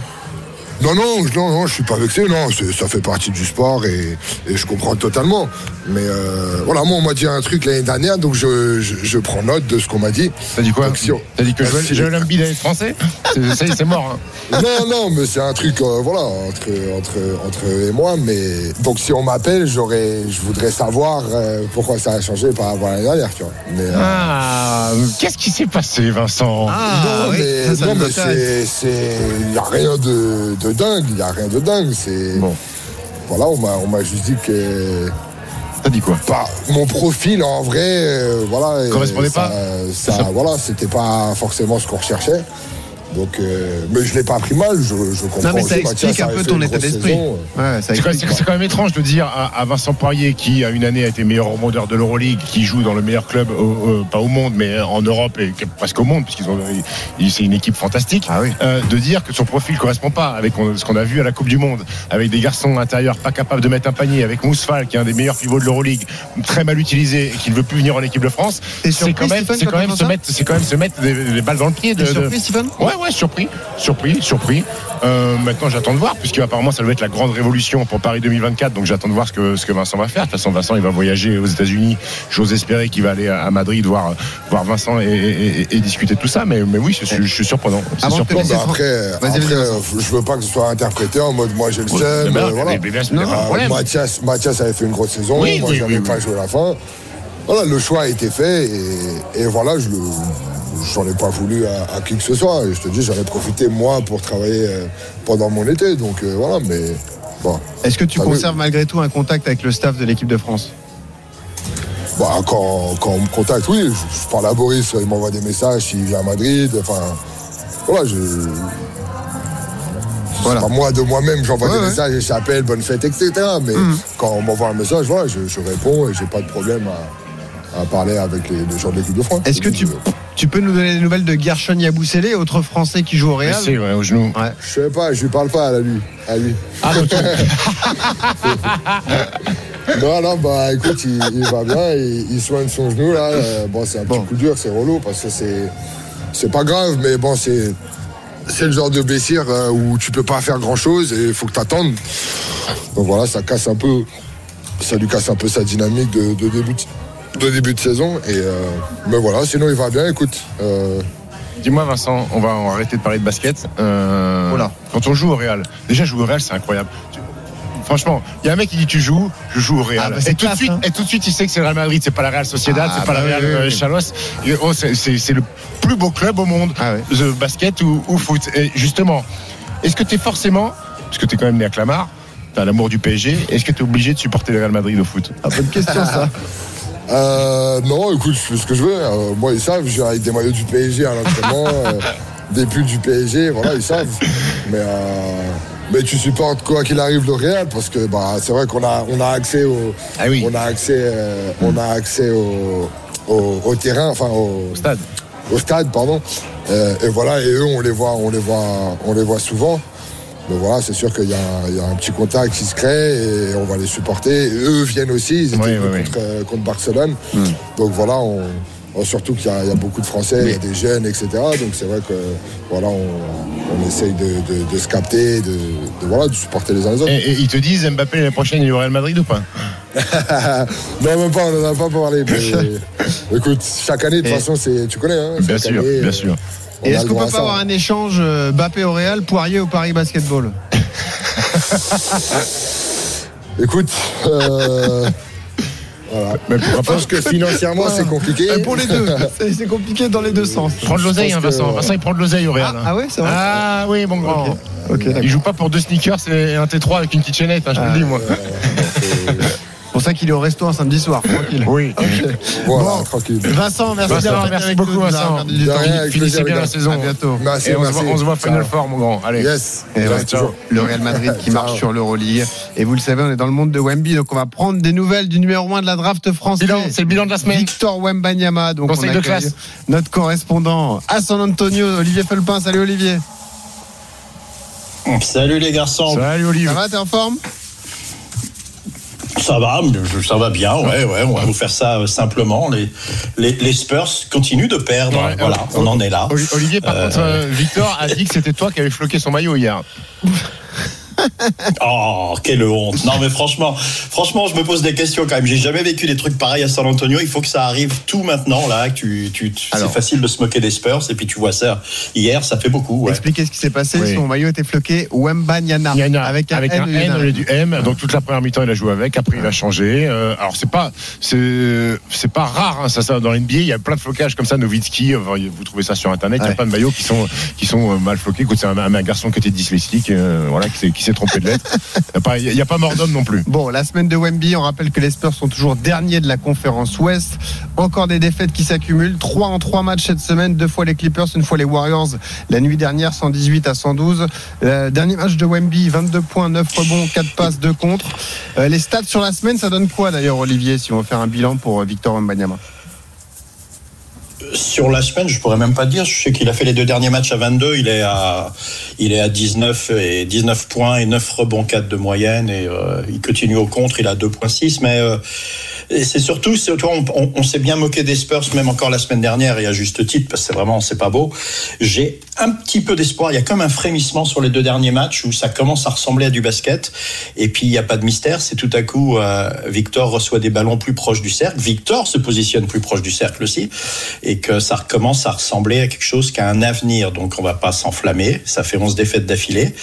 Non, non, je- non, non, je suis pas vexé. Non, ça fait partie du sport et, et je comprends totalement. Mais euh, voilà, moi, on m'a dit un truc l'année dernière, donc je, je, je prends note de ce qu'on m'a dit.
T'as dit quoi
Donc, si on-
T'as dit que Joël, Joël Embiid est français C'est- mort. hein.
Non, non, mais c'est un truc, euh, voilà, entre, entre, entre eux et moi. Mais donc, si on m'appelle, j'aurais, je voudrais savoir euh, pourquoi ça a changé par rapport à l'année dernière, tu vois. Mais, euh,
Ah, qu'est-ce qui s'est passé, Vincent?
Non, mais, non, mais c'est, c'est, y a rien de, de dingue, il y a rien de dingue. C'est,
Bon.
voilà, on m'a, on m'a juste dit que.
T'as dit quoi?
Pas, mon profil en vrai, euh, voilà.
Correspondait
ça-
pas?
ça,
Ça-
Voilà, c'était pas forcément ce qu'on recherchait. Donc, euh, mais je l'ai pas pris mal, je, je comprends.
Non, mais ça
aussi,
explique
Mathias
un peu ton état d'esprit.
saison.
Ouais, ça
C'est quand,
explique.
c'est- c'est quand même étrange de dire à, à Vincent Poirier, qui à une année a été meilleur rebondeur de l'Euroleague, qui joue dans le meilleur club, au- au- pas au monde, mais en Europe et que- presque au monde, puisqu'ils ont, ils- c'est une équipe fantastique,
Ah oui.
euh, de dire que son profil correspond pas avec ce qu'on a vu à la Coupe du Monde, avec des garçons intérieurs pas capables de mettre un panier, avec Mousfal, qui est un des meilleurs pivots de l'Euroleague, très mal utilisé et qui ne veut plus venir en équipe de France. C'est quand même,
quand
quand se mettre, c'est quand même se mettre des, des balles dans le pied. De, de-
surpris, Stephen?
Ouais, ouais, surpris, surpris, surpris. Euh, maintenant, j'attends de voir, puisque apparemment, ça doit être la grande révolution pour Paris 2024. Donc, j'attends de voir ce que, ce que Vincent va faire. De toute façon, Vincent, il va voyager aux États-Unis. J'ose espérer qu'il va aller à Madrid voir, voir Vincent et, et- et- et discuter de tout ça. Mais, mais oui, je, suis- je suis surprenant. C'est surprenant.
Après, je veux pas que ce soit interprété en mode moi j'ai le seum.
mais
euh. Mathias, avait fait une grosse saison,
Oui,
moi
oui,
j'avais
oui,
pas
oui.
joué la fin. Voilà, le choix a été fait et, et voilà, je le. J'en ai pas voulu à, à qui que ce soit. Et je te dis, j'en ai profité moi pour travailler euh, pendant mon été. Donc euh, voilà, mais bon.
Est-ce que tu conserves malgré tout un contact avec le staff de l'équipe de France?
Bah, quand, quand on me contacte, oui, je, je parle à Boris, il m'envoie des messages s'il vient à Madrid. Enfin, voilà, je.
Voilà.
Pas moi de moi-même, j'envoie
Ouais,
des
ouais.
messages, je s'appelle, bonne fête, etc. Mais quand on m'envoie un message, voilà, je, je réponds et j'ai pas de problème à, à parler avec les, les gens de l'équipe de France.
Est-ce que tu, tu peux nous donner des nouvelles de Gershon Yabusele, autre Français qui joue au Real
ouais, au genou.
Ouais.
Je sais pas, je lui parle pas à lui. À lui.
Ah,
Non, non, bah écoute, il, il va bien, il, il soigne son genou là. Euh, bon, c'est un petit coup dur, c'est relou parce que c'est. C'est pas grave, mais bon, c'est. C'est le genre de blessure euh, où tu peux pas faire grand chose et il faut que tu attendes. Donc voilà, ça casse un peu. Ça lui casse un peu sa dynamique de, de début, de, de début de saison. Et euh, mais voilà, sinon il va bien, écoute. euh,
Dis-moi, Vincent, on va, arrêter de parler de basket. Euh,
Voilà.
Quand on joue au Real, déjà jouer au Real, c'est incroyable. Franchement, il y a un mec qui dit tu joues, je joue au Real.
Ah, bah,
et, tout de suite,
hein.
et tout de suite, il sait que c'est le Real Madrid, c'est pas la Real Sociedad,
Ah,
c'est pas
bah
la Real
oui, oui,
euh,
oui.
Chalos. Et, oh, c'est- le plus beau club au monde
Ah ouais.
de basket ou, ou foot. Et justement, est-ce que tu es forcément, parce que tu es quand même né à Clamart, tu as l'amour du PSG, est-ce que tu es obligé de supporter le Real Madrid au foot?
Ah, bonne question ça.
Euh, non, écoute, je fais ce que je veux. Euh, moi, ils savent, je viens avec des maillots du PSG à l'entraînement, euh, des pulls du PSG, voilà, ils savent. Mais, euh, mais tu supportes quoi qu'il arrive le Real? Parce que bah, c'est vrai qu'on a, on a accès au,
Ah oui.
on a accès, euh, on a accès au, au, au terrain, enfin au,
Stade.
au stade, pardon. Euh, et voilà, et eux, on les voit, on les voit, on les voit souvent. Donc voilà, c'est sûr qu'il y, a- y un petit contact qui se crée et on va les supporter. Et eux viennent aussi, ils étaient
Oui, oui,
venus
oui.
contre, euh, contre Barcelone. Donc voilà, on, on- surtout qu'il y, a- y beaucoup de Français, il y a des jeunes, etc. Donc c'est vrai que voilà, on, on essaye de, de- de se capter, de, de, voilà, de supporter les uns les autres.
Et, et ils te disent Mbappé l'année prochaine il est au Real Madrid ou pas?
Non, même pas, on n'en a pas parlé. mais écoute, chaque année, de toute façon, tu connais. Hein,
Bien sûr,
année,
bien
euh,
sûr.
Et est-ce qu'on peut pas
ça.
avoir un échange euh, Mbappé au Real, Poirier au Paris Basketball
Écoute, euh, voilà.
Mais
Je
pas
pense que financièrement, c'est compliqué.
Euh, Pour les deux, c'est compliqué dans les deux sens.
Prendre de l'oseille, hein, Vincent.
que-
Vincent, il prend de l'oseille au Real.
Ah,
hein.
ah ouais, c'est vrai
Ah oui, mon grand.
Ok, ok, d'accord.
il joue pas pour deux sneakers et un T3 avec une petite chaînette, hein, je te
Ah,
le dis, moi.
ça qu'il est au resto un samedi soir, tranquille.
Oui.
Ok.
Voilà,
Bon,
tranquille.
Vincent, merci
Vincent,
d'avoir
merci
avec
beaucoup, Vincent. Finissez bien la saison.
À bientôt.
Merci,
Et on se
merci.
voit, on se voit Final. Four, mon grand. Allez.
Yes.
Et
Ouais, toujours.
le Real Madrid qui marche sur l'Euroleague. Et vous le savez, on est dans le monde de Wemby, donc on va prendre des nouvelles du numéro 1 de la draft française.
Bilan, c'est le bilan de la semaine.
Victor Wembanyama. Donc
Conseil
on
de classe.
Notre correspondant à San Antonio, Olivier Felpin. Salut Olivier.
Salut les garçons.
Salut,
Ça
Olivier.
va, t'es en forme?
Ça va, ça va bien, ouais, ouais, on va vous faire ça euh, simplement. Les, les, les Spurs continuent de perdre,
Ouais,
voilà,
euh,
on en est là.
Oli- Olivier, par
Euh,
contre, Victor a dit que c'était toi qui avais floqué son maillot hier.
Oh, quelle honte. Non, mais franchement, franchement, je me pose des questions quand même. J'ai jamais vécu des trucs pareils à San Antonio. Il faut que ça arrive tout maintenant, là. que Tu, tu, tu- c'est facile de se moquer des Spurs, et puis tu vois ça hier, ça fait beaucoup, ouais.
Expliquez ce qui s'est passé.
Oui.
Son maillot était floqué Wembanyama.
Il y en a
avec un N,
un N au lieu du M. Donc toute la première mi-temps, il a joué avec. Après, il a changé. Euh, alors c'est pas, c'est, c'est pas rare. Hein, ça, ça, dans l'NBA, il y a plein de flocages comme ça. Nowitzki, enfin, vous trouvez ça sur internet. Il y a plein de maillots qui sont, qui sont euh, mal floqués. Écoute, c'est un, un garçon qui était dyslexique, euh, voilà, qui s'est trompé de lettre. Il n'y a, pas- mort non plus.
Bon, la semaine de Wemby, on rappelle que les Spurs sont toujours derniers de la conférence Ouest. Encore des défaites qui s'accumulent. 3 en 3 matchs cette semaine, deux fois les Clippers, une fois les Warriors. La nuit dernière, 118 à 112. Euh, dernier match de Wemby, 22 points, 9 rebonds, 4 passes, 2 contre. Euh, les stats sur la semaine, ça donne quoi d'ailleurs, Olivier, si on veut faire un bilan pour euh, Victor Wembanyama?
Sur la semaine, je pourrais même pas dire. Je sais qu'il a fait les deux derniers matchs à 22. Il est à, il est à 19 et 19 points et 9 rebonds 4 de moyenne et euh, il continue au contre. Il a 2.6. Mais euh, et c'est surtout, on, s'est bien moqué des Spurs, même encore la semaine dernière et à juste titre parce que c'est vraiment, c'est pas beau. J'ai un petit peu d'espoir. Il y a comme un frémissement sur les deux derniers matchs où ça commence à ressembler à du basket. Et puis il n'y a pas de mystère. C'est tout à coup, euh, Victor reçoit des ballons plus proches du cercle. Victor se positionne plus proche du cercle aussi et que ça recommence à ressembler à quelque chose qui a un avenir. Donc on va pas s'enflammer. Ça fait 11 défaites d'affilée.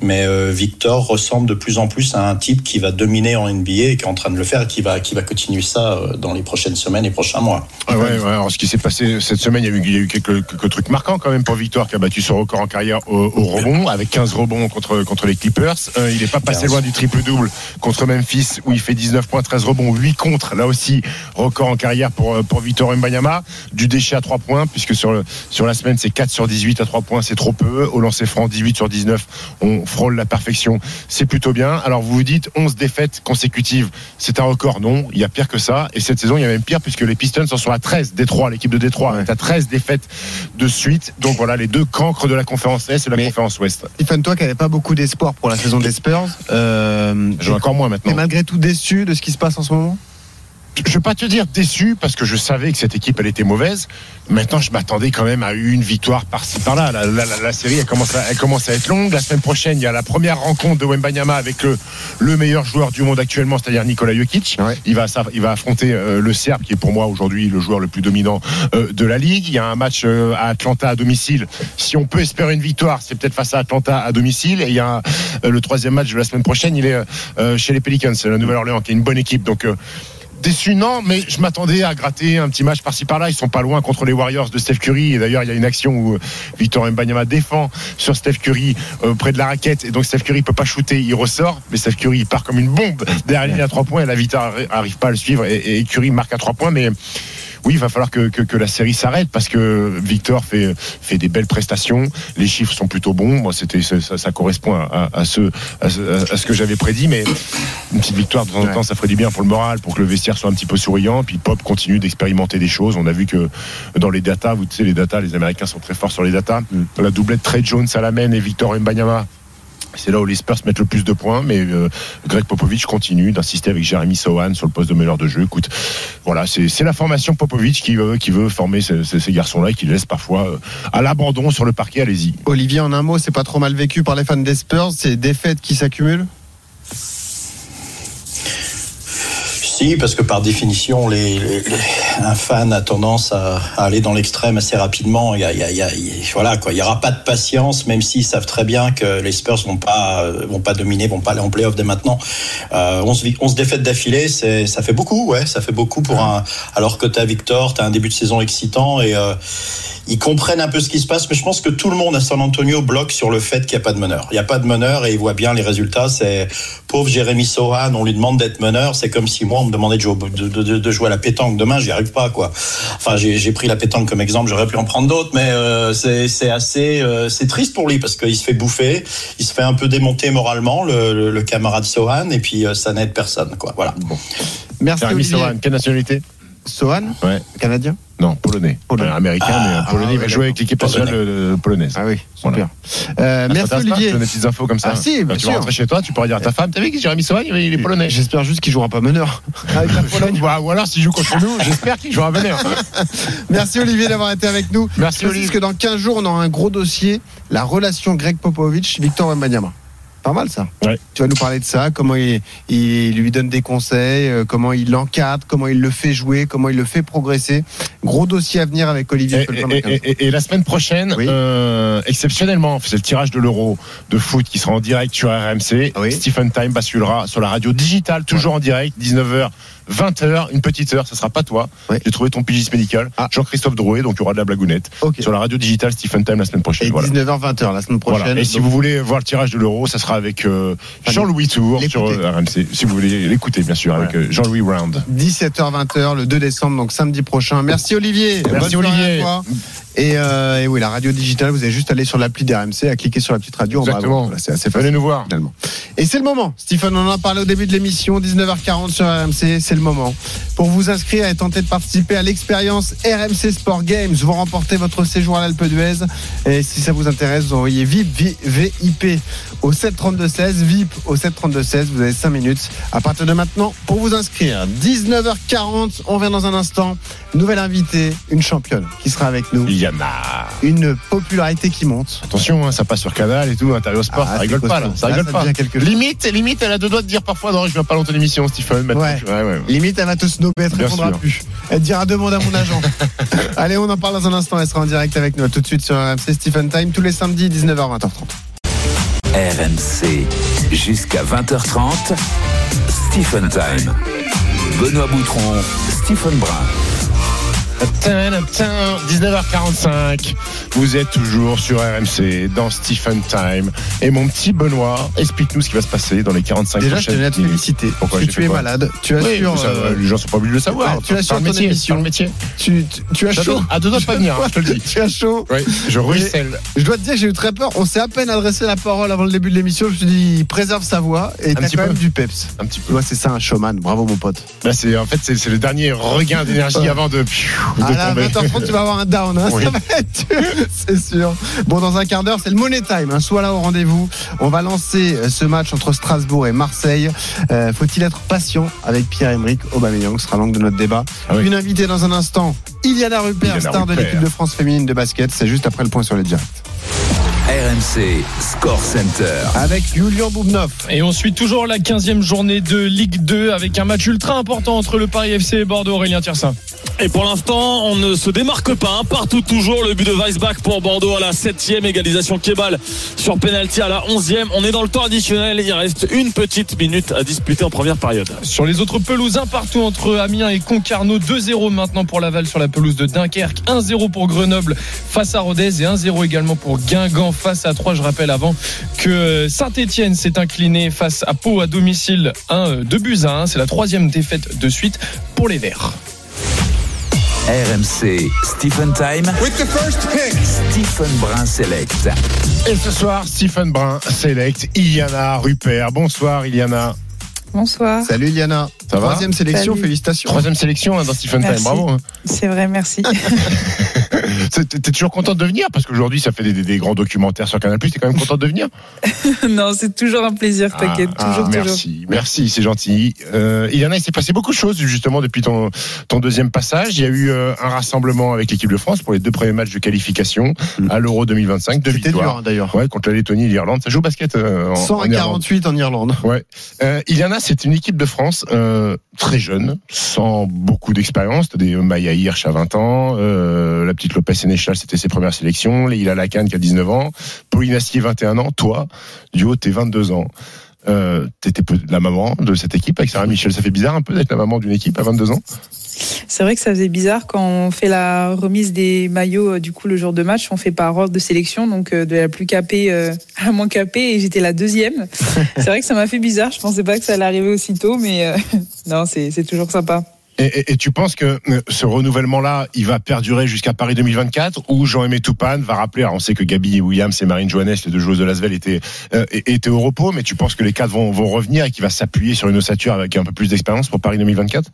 Mais euh, Victor ressemble de plus en plus à un type qui va dominer en NBA et qui est en train de le faire et qui va, qui va continuer ça euh, dans les prochaines semaines et prochains mois.
Ah ouais, ouais, alors ce qui s'est passé cette semaine, il y a eu, il y a eu quelques, quelques trucs marquants quand même pour Victor qui a battu son record en carrière au, au rebond avec 15 rebonds contre, contre les Clippers. Euh, il n'est pas passé
15.
loin du triple-double contre Memphis où il fait 19 points, 13 rebonds, 8 contre. Là aussi, record en carrière pour, euh, pour Victor Mbanyama. Du déchet à 3 points puisque sur, le, sur la semaine, c'est 4 sur 18 à 3 points, c'est trop peu. Au lancer franc, 18 sur 19, on frôle la perfection. C'est plutôt bien. Alors vous vous dites 11 défaites consécutives, c'est un record. Non, il y a pire que ça. Et cette saison, il y a même pire puisque les Pistons en sont à 13. Détroit, l'équipe de Détroit est à 13 défaites de suite. Donc voilà, les deux cancres de la conférence Est et la
Mais-
conférence Ouest.
Stephen, toi qui n'avais pas beaucoup d'espoir pour la saison des Spurs, euh,
encore moins
mais
maintenant.
malgré tout déçu de ce qui se passe en ce moment?
Je vais pas te dire déçu parce que je savais que cette équipe elle était mauvaise. Maintenant, je m'attendais quand même à une victoire par-ci par-là. La, la- la- la série elle commence, à, elle commence à être longue. La semaine prochaine, il y a la première rencontre de Wembanyama avec le, le meilleur joueur du monde actuellement, c'est-à-dire Nikola Jokic.
Ouais.
Il va, s'aff- il va affronter euh, le Serbe, qui est pour moi aujourd'hui le joueur le plus dominant euh, de la ligue. Il y a un match euh, à Atlanta à domicile. Si on peut espérer une victoire, c'est peut-être face à Atlanta à domicile. Et il y a euh, le troisième match de la semaine prochaine, il est euh, chez les Pelicans, c'est la Nouvelle-Orléans, qui est une bonne équipe. Donc euh, Déçu, non, mais je m'attendais à gratter un petit match par-ci par-là. Ils sont pas loin contre les Warriors de Steph Curry. Et d'ailleurs, il y a une action où euh, Victor Mbanyama défend sur Steph Curry euh, près de la raquette. Et donc Steph Curry peut pas shooter, il ressort. Mais Steph Curry part comme une bombe derrière la ligne à trois points. Et la arri- arrive pas à le suivre. Et, et Curry marque à trois points. Mais oui, il va falloir que, que, que la série s'arrête parce que Victor fait, fait des belles prestations. Les chiffres sont plutôt bons. Moi, c'était ça, ça correspond à, à, ce, à, ce, à ce que j'avais prédit, mais une petite victoire de temps en temps, ça ferait du bien pour le moral, pour que le vestiaire soit un petit peu souriant. Puis Pop continue d'expérimenter des choses. On a vu que dans les datas, vous savez, les datas, les Américains sont très forts sur les datas. La doublette Trey Jones à la main et Victor Mbanyama. C'est là où les Spurs mettent le plus de points, mais euh, Greg Popovich continue d'insister avec Jeremy Sohan sur le poste de meneur de jeu. Écoute, voilà, c'est la formation Popovich qui veut, former ces, ces- ces garçons-là et qui les laisse parfois euh, à l'abandon sur le parquet. Allez-y.
Olivier, en un mot, c'est pas trop mal vécu par les fans des Spurs, c'est des défaites qui s'accumulent?
Si, parce que par définition, les, les- les- un fan a tendance à, à aller dans l'extrême assez rapidement. Il y a, il y a- il y a- voilà quoi, il y aura pas de patience, même s'ils savent très bien que les Spurs vont pas euh, vont pas dominer, vont pas aller en playoff dès maintenant. Euh, 11, vi- 11 défaites d'affilée, c'est ça fait beaucoup, ouais, ça fait beaucoup pour un. Alors que t'as Victor, t'as un début de saison excitant et euh, ils comprennent un peu ce qui se passe, mais je pense que tout le monde à San Antonio bloque sur le fait qu'il n'y a pas de meneur. Il n'y a pas de meneur et ils voient bien les résultats. C'est pauvre Jérémy Sohan, on lui demande d'être meneur. C'est comme si moi on me demandait de jouer, au- de, de- de jouer à la pétanque. Demain, j'y arrive pas, quoi. Enfin, j'ai pris la pétanque comme exemple. J'aurais pu en prendre d'autres, mais euh, c'est assez, euh, c'est triste pour lui parce qu'il se fait bouffer, il se fait un peu démonter moralement, le, le- le camarade Sohan, et puis euh, ça n'aide personne, quoi. Voilà.
Merci Olivier.
Sohan, quelle nationalité?
Sohan
Ouais.
Canadien
Non, polonais.
Polonais.
Euh, américain,
Ah,
mais euh, polonais.
ah,
il va jouer avec l'équipe nationale
Polonais.
euh, polonaise.
Ah oui,
Voilà.
super. Euh,
Ah,
merci Olivier.
Je donne des petites infos comme ça.
Ah si,
Quand
bien
tu vas
sûr.
rentrer chez toi, tu pourras dire à ta femme, t'as vu que Jérémy Sohan, il est polonais.
J'espère juste qu'il jouera pas meneur. Avec la Pologne.
Ou alors s'il joue contre nous, j'espère qu'il jouera meneur.
Merci Olivier d'avoir été avec nous.
Merci, Olivier.
que dans 15 jours, on aura un gros dossier, la relation Greg Popovich, Victor Wembanyama. Pas mal ça.
Ouais.
Tu vas nous parler de ça, comment il, il lui donne des conseils, euh, comment il l'encadre, comment il le fait jouer, comment il le fait progresser. Gros dossier à venir avec Olivier.
Et,
Felton.
et- et- et- et la semaine prochaine,
Oui.
euh, exceptionnellement, c'est le tirage de l'euro de foot qui sera en direct sur RMC.
Oui.
Stephen Time basculera sur la radio digitale, toujours en direct, 19h, 20h, une petite heure, ce sera pas toi. J'ai trouvé ton pigiste médical,
Ah.
Jean-Christophe Drouet, donc il y aura de la blagounette. Sur la radio digitale, Stephen Time la semaine prochaine.
Et
voilà.
19h, 20h la semaine prochaine.
Voilà. Et si vous voulez voir le tirage de l'euro, ça sera avec euh, Jean-Louis Tour sur euh, RMC. Si vous voulez l'écouter, bien sûr, avec euh, Jean-Louis Round.
17h, 20h, le 2 décembre, donc samedi prochain. Merci Olivier.
Merci,
Bonne
Olivier.
Et, euh, et oui, la radio digitale, vous avez juste à aller sur l'appli d'RMC, à cliquer sur la petite radio. en bas à
Exactement.
Voilà, C'est assez facile.
Venez nous voir.
finalement. Et c'est le moment. Stephen, on en a parlé au début de l'émission, 19h40 sur RMC. C'est le moment pour vous inscrire et tenter de participer à l'expérience RMC Sport Games. Vous remportez votre séjour à l'Alpe d'Huez. Et si ça vous intéresse, vous envoyez VIP, V- VIP au 732-16, VIP au 732-16. Vous avez 5 minutes à partir de maintenant pour vous inscrire. 19h40, on vient dans un instant. Nouvelle invitée, une championne qui sera avec nous.
Il y
Une popularité qui monte.
Attention, hein, ça passe sur Canal et tout, intérieur sport,
Ah,
ça rigole pas là. Ça rigole
ça
pas.
chose.
Limite, limite, elle a deux doigts de dire parfois non, je viens pas longtemps d'émission, Stephen.
Ouais.
ouais, ouais.
Limite, elle va te snober, elle te répondra
sûr.
plus. Elle te dira demande à mon agent. Allez, on en parle dans un instant. Elle sera en direct avec nous. Tout de suite sur RMC Stephen Time, tous les samedis, 19h, 20h30.
RMC jusqu'à 20h30. Stephen Time. Benoît Boutron, Stephen Brun.
Tin, tin, 19h45. Vous êtes toujours sur RMC dans Stephen Time. Et mon petit Benoît, explique-nous ce qui va se passer dans les 45
Déjà, je tenais à te
minutes.
féliciter.
Pourquoi,
parce que
j'ai
tu es malade. Tu
Oui,
assures.
ça,
euh,
les gens sont pas obligés de le savoir.
ah, tu
le
ton
métier,
émission.
métier.
tu, tu- tu as chaud.
À deux doigts de pas venir, je te le dis.
Tu as chaud.
Oui, je ruisselle.
Je dois te dire, j'ai eu très peur. On s'est à peine adressé la parole avant le début de l'émission. Je me suis dit, préserve sa voix et t'as quand
peu.
même du peps.
Un petit peu.
vois, c'est ça un showman. Bravo, mon pote.
Là, c'est, en fait, c'est, le dernier regain d'énergie
Ouais.
avant de
À la
tomber.
20h30, tu vas avoir un down, hein,
Oui.
ça va être c'est sûr. Bon, dans un quart d'heure, c'est le Money Time. Hein, sois là au rendez-vous. On va lancer euh, ce match entre Strasbourg et Marseille. Euh, faut-il être patient avec Pierre-Emerick Aubameyang? Ce sera l'angle de notre débat.
Ah oui.
Une invitée dans un instant, Iliana Rupert,
Iliana
star de l'équipe de France féminine de basket. C'est juste après le point sur les directs.
RMC Score Center.
Avec Julian Boubnov.
Et on suit toujours la 15e journée de Ligue 2 avec un match ultra important entre le Paris FC et Bordeaux. Aurélien Tiersin.
Et pour l'instant, on ne se démarque pas. hein. Partout toujours le but de Weisbach pour Bordeaux à la 7 égalisation Kebal sur penalty à la 11e. On est dans le temps additionnel. Il reste une petite minute à disputer en première période.
Sur les autres pelouses, un partout entre Amiens et Concarneau. 2-0 maintenant pour Laval sur la pelouse de Dunkerque. 1-0 pour Grenoble face à Rodez et 1-0 également pour Guingamp face à 3. Je rappelle avant que Saint-Etienne s'est incliné face à Pau à domicile 1 2 buts à 1. C'est la troisième défaite de suite pour les Verts.
RMC Stephen Time. Stephen Brun Select.
Et ce soir, Stephen Brun select Iliana Rupert. Bonsoir Iliana.
Bonsoir.
Salut Iliana.
Ça va
Troisième sélection,
Salut.
félicitations.
Troisième sélection hein, dans Stephen
Merci.
Time, bravo. hein.
C'est vrai, merci.
T'es toujours contente de venir? Parce qu'aujourd'hui ça fait des, des- des grands documentaires sur Canal+. T'es quand même contente de venir?
Non, c'est toujours un plaisir, t'inquiète.
Ah,
toujours,
ah,
toujours.
Merci, merci, c'est gentil. Euh, Iliana, il s'est passé beaucoup de choses justement depuis ton, ton deuxième passage. Il y a eu euh, un rassemblement avec l'équipe de France pour les deux premiers matchs de qualification à l'Euro 2025. Deux
Mm. C'était dur
victoires.
hein, d'ailleurs.
Ouais, contre la Lettonie et l'Irlande. Ça joue au basket euh, en,
100
en Irlande.
48 en Irlande.
Ouais. Euh, Iliana, c'est une équipe de France euh, très jeune, sans beaucoup d'expérience. T'as des Maya Hirsch à 20 ans, euh, la petite Lopez Sénéchal, c'était ses premières sélections, Leïla Lacan qui a 19 ans, Pauline Astier 21 ans, toi, du haut, t'es 22 ans. Euh, T'étais la maman de cette équipe avec Sarah Michel. Ça fait bizarre un peu d'être la maman d'une équipe à 22 ans.
C'est vrai que ça faisait bizarre quand on fait la remise des maillots euh, du coup le jour de match, on fait par ordre de sélection, donc euh, de la plus capée euh, à la moins capée, et j'étais la deuxième. c'est vrai que ça m'a fait bizarre. Je pensais pas que ça allait arriver aussitôt, mais euh, non, c'est toujours sympa.
Et, et- et tu penses que euh, ce renouvellement-là, il va perdurer jusqu'à Paris 2024 ou Jean-Aimé Toupane va rappeler, alors on sait que Gabi Williams et Marine Johannes, les deux joueuses de Lasvel, étaient, euh, étaient au repos, mais tu penses que les quatre vont, vont revenir et qu'il va s'appuyer sur une ossature avec un peu plus d'expérience pour Paris 2024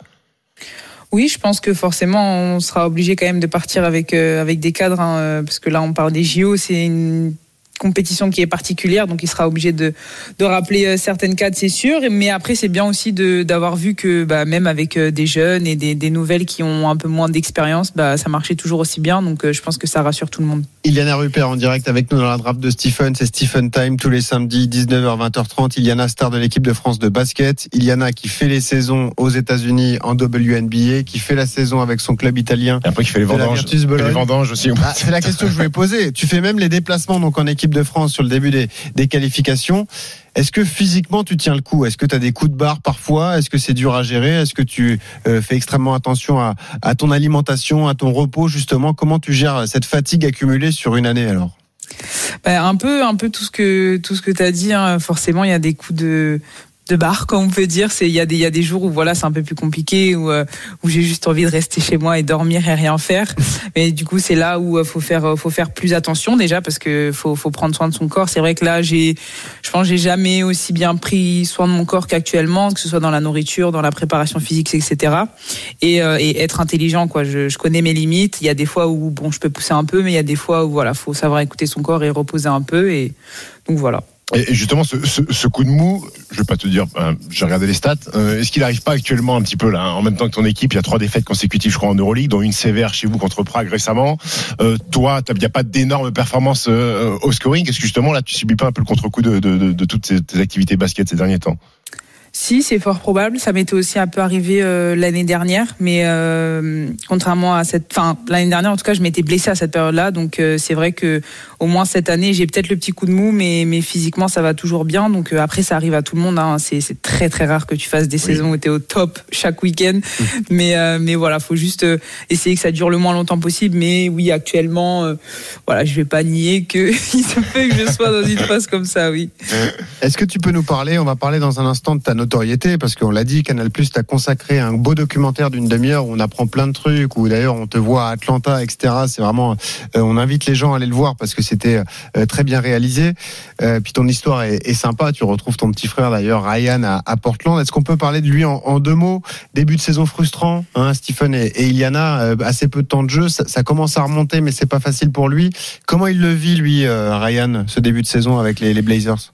Oui, je pense que forcément, on sera obligé quand même de partir avec euh, avec des cadres, hein, euh, parce que là, on parle des JO, c'est une compétition qui est particulière, donc il sera obligé de, de rappeler euh, certaines cadres, c'est sûr. Mais après, c'est bien aussi d'avoir vu que bah, même avec euh, des jeunes et des, des nouvelles qui ont un peu moins d'expérience, bah, ça marchait toujours aussi bien. Donc euh, je pense que ça rassure tout le monde.
Iliana Rupert en direct avec nous dans la draft de Stephen. C'est Stephen Time tous les samedis, 19h, 20h30. Iliana, star de l'équipe de France de basket. Iliana qui fait les saisons aux États-Unis en WNBA, qui fait la saison avec son club italien.
Et après, qui fait les vendanges. Les vendanges aussi.
Ah, c'est la question que je voulais poser. Tu fais même les déplacements donc en équipe de France sur le début des, des qualifications. Est-ce que physiquement tu tiens le coup? Est-ce que tu as des coups de barre parfois? Est-ce que c'est dur à gérer? Est-ce que tu euh, fais extrêmement attention à, ton alimentation, à ton repos justement? Comment tu gères cette fatigue accumulée sur une année alors?
Bah, un peu, un peu tout ce que tout ce que t'as dit. hein. Forcément, il y a des coups de de barre, comme on peut dire. C'est il y a des il y a des jours où voilà, c'est un peu plus compliqué, où euh, où j'ai juste envie de rester chez moi et dormir et rien faire. Mais du coup, c'est là où euh, faut faire euh, faut faire plus attention déjà parce que faut faut prendre soin de son corps. C'est vrai que là, j'ai je pense que j'ai jamais aussi bien pris soin de mon corps qu'actuellement, que ce soit dans la nourriture, dans la préparation physique, etc. Et, euh, et être intelligent, quoi. Je, je connais mes limites. Il y a des fois où bon, je peux pousser un peu, mais il y a des fois où voilà, faut savoir écouter son corps et reposer un peu. Et donc voilà.
Et justement, ce, coup de mou, je vais pas te dire, euh, j'ai regardé les stats. euh, Est-ce qu'il n'arrive pas actuellement un petit peu là, hein, en même temps que ton équipe, il y a trois défaites consécutives, je crois, en Euroleague, dont une sévère chez vous contre Prague récemment. Euh, toi, il n'y a pas d'énormes performances euh, au scoring. Est-ce que justement là, tu subis pas un peu le contre-coup de, de, toutes tes activités basket ces derniers temps?
Si, c'est fort probable. Ça m'était aussi un peu arrivé euh, l'année dernière, mais euh, contrairement à cette, enfin l'année dernière, en tout cas, je m'étais blessée à cette période-là, donc euh, c'est vrai que au moins cette année, j'ai peut-être le petit coup de mou, mais mais physiquement, ça va toujours bien. Donc après, ça arrive à tout le monde. Hein. C'est c'est très très rare que tu fasses des saisons où tu es au top chaque week-end, mais mais voilà, faut juste essayer que ça dure le moins longtemps possible. Mais oui, actuellement, voilà, je vais pas nier que il se peut que je sois dans une phase comme ça, oui.
Est-ce que tu peux nous parler On va parler dans un instant de ta notoriété, parce qu'on l'a dit, Canal Plus t'a consacré un beau documentaire d'une demi-heure où on apprend plein de trucs, où d'ailleurs on te voit à Atlanta, etc. C'est vraiment, euh, on invite les gens à aller le voir parce que c'était euh, très bien réalisé. Euh, puis ton histoire est, sympa. Tu retrouves ton petit frère d'ailleurs, Ryan, à, Portland. Est-ce qu'on peut parler de lui en, deux mots? Début de saison frustrant, hein, Stephen et, Iliana, assez peu de temps de jeu. Ça, commence à remonter, mais c'est pas facile pour lui. Comment il le vit lui, Ryan, ce début de saison avec les Blazers?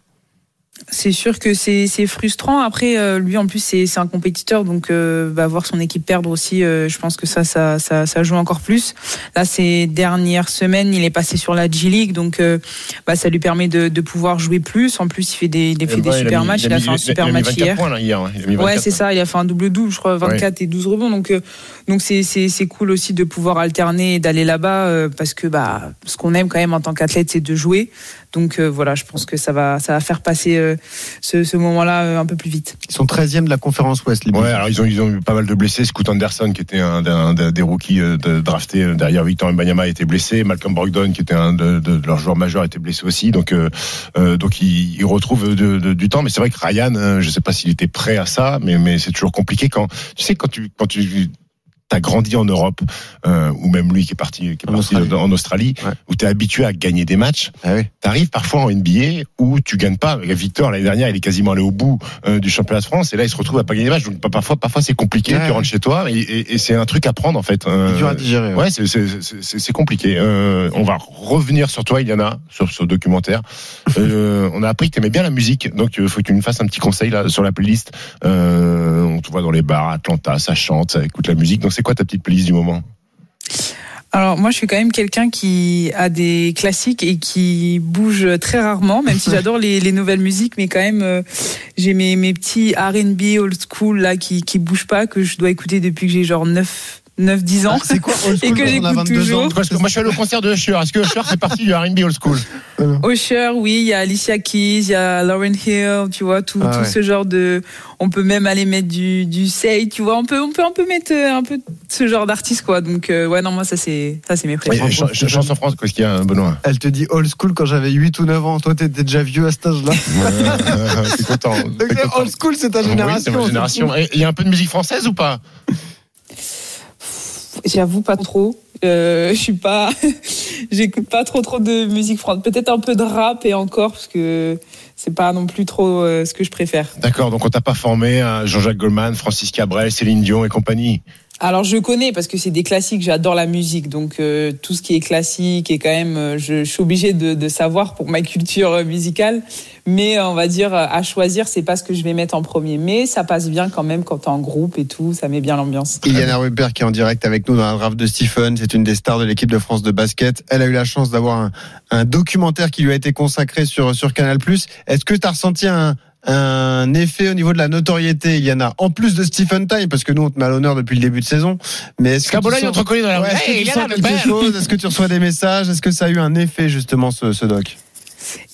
C'est sûr que c'est frustrant. Après, euh, lui en plus c'est un compétiteur, donc euh, bah, voir son équipe perdre aussi, euh, je pense que ça, ça ça ça joue encore plus. Là, ces dernières semaines, il est passé sur la G League, donc euh, bah, ça lui permet de, de pouvoir jouer plus. En plus, il fait des, il fait des super
mis-
matchs. Il a,
mis-
fait un
il
super
mis
match
24
hier.
points, là, hier. hein. Il a mis
Ouais,
24.
c'est ça. Il a fait un double double, je crois, 24 et 12 rebonds. Donc, euh, donc c'est c'est c'est cool aussi de pouvoir alterner et d'aller là-bas euh, parce que bah ce qu'on aime quand même en tant qu'athlète, c'est de jouer. Donc euh, voilà, je pense que ça va ça va faire passer euh, ce, ce moment-là euh, un peu plus vite.
Ils sont 13e de la conférence Ouest, les
Ouais, alors ils ont, ils ont eu pas mal de blessés. Scoot Anderson, qui était un, des rookies euh, de, draftés derrière Victor Mbanyama, était blessé. Malcolm Brogdon, qui était un de, de- de leurs joueurs majeurs, était blessé aussi. Donc, euh, euh, donc ils, ils retrouvent de- de- du temps. Mais c'est vrai que Ryan, euh, je sais pas s'il était prêt à ça, mais, mais c'est toujours compliqué quand tu sais quand tu quand tu t'as grandi en Europe, euh, ou même lui qui est parti, qui est
En
parti
Australie.
en Australie,
Ouais.
où t'es habitué à gagner des matchs.
Ah.
T'arrives parfois en NBA où tu gagnes pas. Victor l'année dernière, il est quasiment allé au bout euh, du championnat de France, et là il se retrouve à pas gagner des matchs. Donc pa- parfois, parfois c'est compliqué.
Ouais.
Tu rentres chez toi, et, et- et c'est un truc à prendre en fait. Euh,
C'est dur à digérer. ouais.
C'est- compliqué. Euh, on va revenir sur toi, Iliana, sur ce documentaire. On a appris que t'aimais bien la musique, donc il faut que tu nous fasses un petit conseil là sur la playlist. On te voit dans les bars, Atlanta, ça chante, ça écoute la musique. Donc c'est quoi ta petite playlist du moment?
Alors moi je suis quand même quelqu'un qui a des classiques et qui bouge très rarement, même si j'adore les, les nouvelles musiques, mais quand même euh, j'ai mes, mes petits R&B old school là qui qui bougent pas que je dois écouter depuis que j'ai genre 9 9 10 ans.
Ah, C'est quoi old
Et que j'écoute
22
toujours.
Parce que moi je suis allé au concert de Usher. Est-ce que Usher fait partie du R&B old school
Usher, oui, il y a Alicia Keys, il y a Lauren Hill, tu vois, tout,
Ah
tout
ouais.
ce genre de. On peut même aller mettre du, du Say, tu vois, on peut, on peut un peu mettre euh, un peu ce genre d'artiste, quoi. Donc, euh, ouais, non, moi, ça, c'est, ça, c'est mes préférés.
ch- ch- Chanson France, qu'est-ce qu'il y a, Benoît
Elle te dit old school quand j'avais 8 ou 9 ans. Toi, t'étais déjà vieux à cet âge-là.
Euh, T'es content.
Donc, old school, c'est ta
Oui, c'est
génération.
ma génération. Il y a un peu de musique française ou pas?
J'avoue pas trop. Euh, je suis pas, j'écoute pas trop trop de musique française. Peut-être un peu de rap et encore parce que c'est pas non plus trop euh, ce que je préfère.
D'accord, donc on t'a pas formé à Jean-Jacques Goldman, Francis Cabrel, Céline Dion et compagnie.
Alors je connais parce que c'est des classiques, j'adore la musique, donc euh, tout ce qui est classique et quand même, euh, je, suis obligée de, savoir pour ma culture euh, musicale. Mais on va dire à choisir, c'est pas ce que je vais mettre en premier, mais ça passe bien quand même quand t'es en groupe et tout, ça met bien l'ambiance.
Iliana Rupert qui est en direct avec nous dans la draft de Stephen. C'est une des stars de l'équipe de France de basket. Elle a eu la chance d'avoir un, un documentaire qui lui a été consacré sur, sur Canal+. Est-ce que tu as ressenti un, un effet au niveau de la notoriété, Iliana En plus de Stephen Time, parce que nous, on te met à l'honneur depuis le début de saison. Mais est-ce que
Cabola,
tu
il
sens-
dans la
Ouais, est-ce que tu sens quelque chose? Est-ce que tu reçois des messages? Est-ce que ça a eu un effet, justement, ce, ce doc?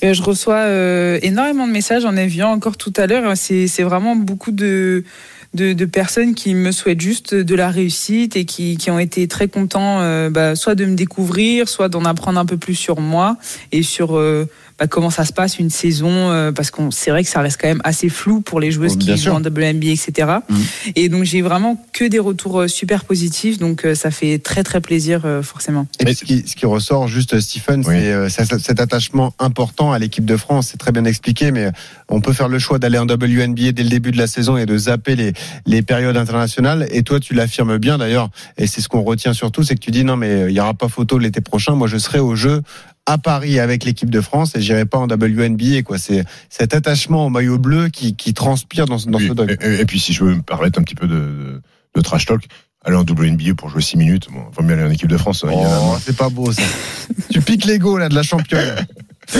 Euh, je reçois euh, énormément de messages, j'en ai vu encore tout à l'heure. C'est c'est vraiment beaucoup de, de, de personnes qui me souhaitent juste de la réussite et qui, qui ont été très contents, euh, bah, soit de me découvrir, soit d'en apprendre un peu plus sur moi et sur euh, bah, comment ça se passe une saison, euh, parce qu'on c'est vrai que ça reste quand même assez flou pour les joueuses
Oh,
qui jouent en WNBA, etc.
Mhm.
Et donc j'ai vraiment que des retours euh, super positifs, donc euh, ça fait très très plaisir euh, forcément.
Et puis, ce, qui, ce qui ressort juste, Stephen,
Oui.
c'est euh, cet attachement important à l'équipe de France. C'est très bien expliqué, mais on peut faire le choix d'aller en WNBA dès le début de la saison et de zapper les, les périodes internationales. Et toi, tu l'affirmes bien d'ailleurs, et c'est ce qu'on retient surtout, c'est que tu dis non, mais il n'y aura pas photo l'été prochain. Moi, je serai au jeu à Paris avec l'équipe de France et j'irai pas en WNBA. Quoi. C'est cet attachement au maillot bleu qui, qui transpire dans, ce- dans
Oui,
ce doc.
et, puis si je veux me permettre un petit peu de, de, de trash talk, aller en WNBA pour jouer 6 minutes, bon, vaut mieux aller en équipe de France. hein.
Oh, c'est pas beau ça. tu piques l'ego là de la championne.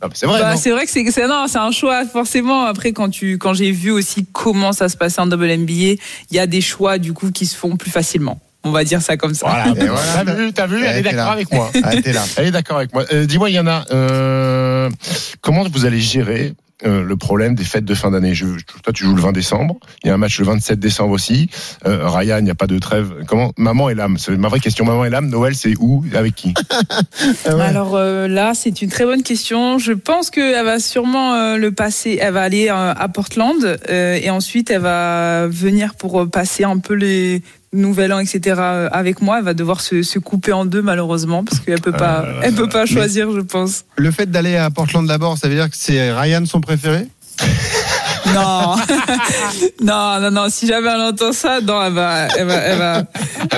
Non, mais c'est vrai,
Bah, c'est vrai que c'est c'est non, c'est un choix forcément. Après, quand tu quand j'ai vu aussi comment ça se passait en WNBA, il y a des choix du coup qui se font plus facilement. On va dire ça comme ça.
Voilà,
Et voilà.
t'as vu, t'as vu, elle est d'accord avec moi.
Là.
Elle est d'accord avec moi. Euh, Dis-moi, Yana, euh, comment vous allez gérer euh, le problème des fêtes de fin d'année? Je- Toi, tu joues le 20 décembre. Il y a un match le 27 décembre aussi. Euh, Ryan, il n'y a pas de trêve. Comment Maman et l'âme? C'est ma vraie question. Maman et l'âme. Noël, c'est où? Avec qui?
Ah ouais.
Alors euh, là, c'est une très bonne question. Je pense qu'elle va sûrement euh, le passer. Elle va aller euh, à Portland euh, et ensuite elle va venir pour euh, passer un peu les Nouvel An, etc. euh, avec moi. Elle va devoir se, se couper en deux malheureusement parce qu'elle peut pas,
Euh,
elle peut pas choisir, je pense.
Le fait d'aller à Portland d'abord, ça veut dire que c'est Ryan son préféré?
Non, non, non, non. Si jamais elle entend ça, non, elle va, elle va, elle va,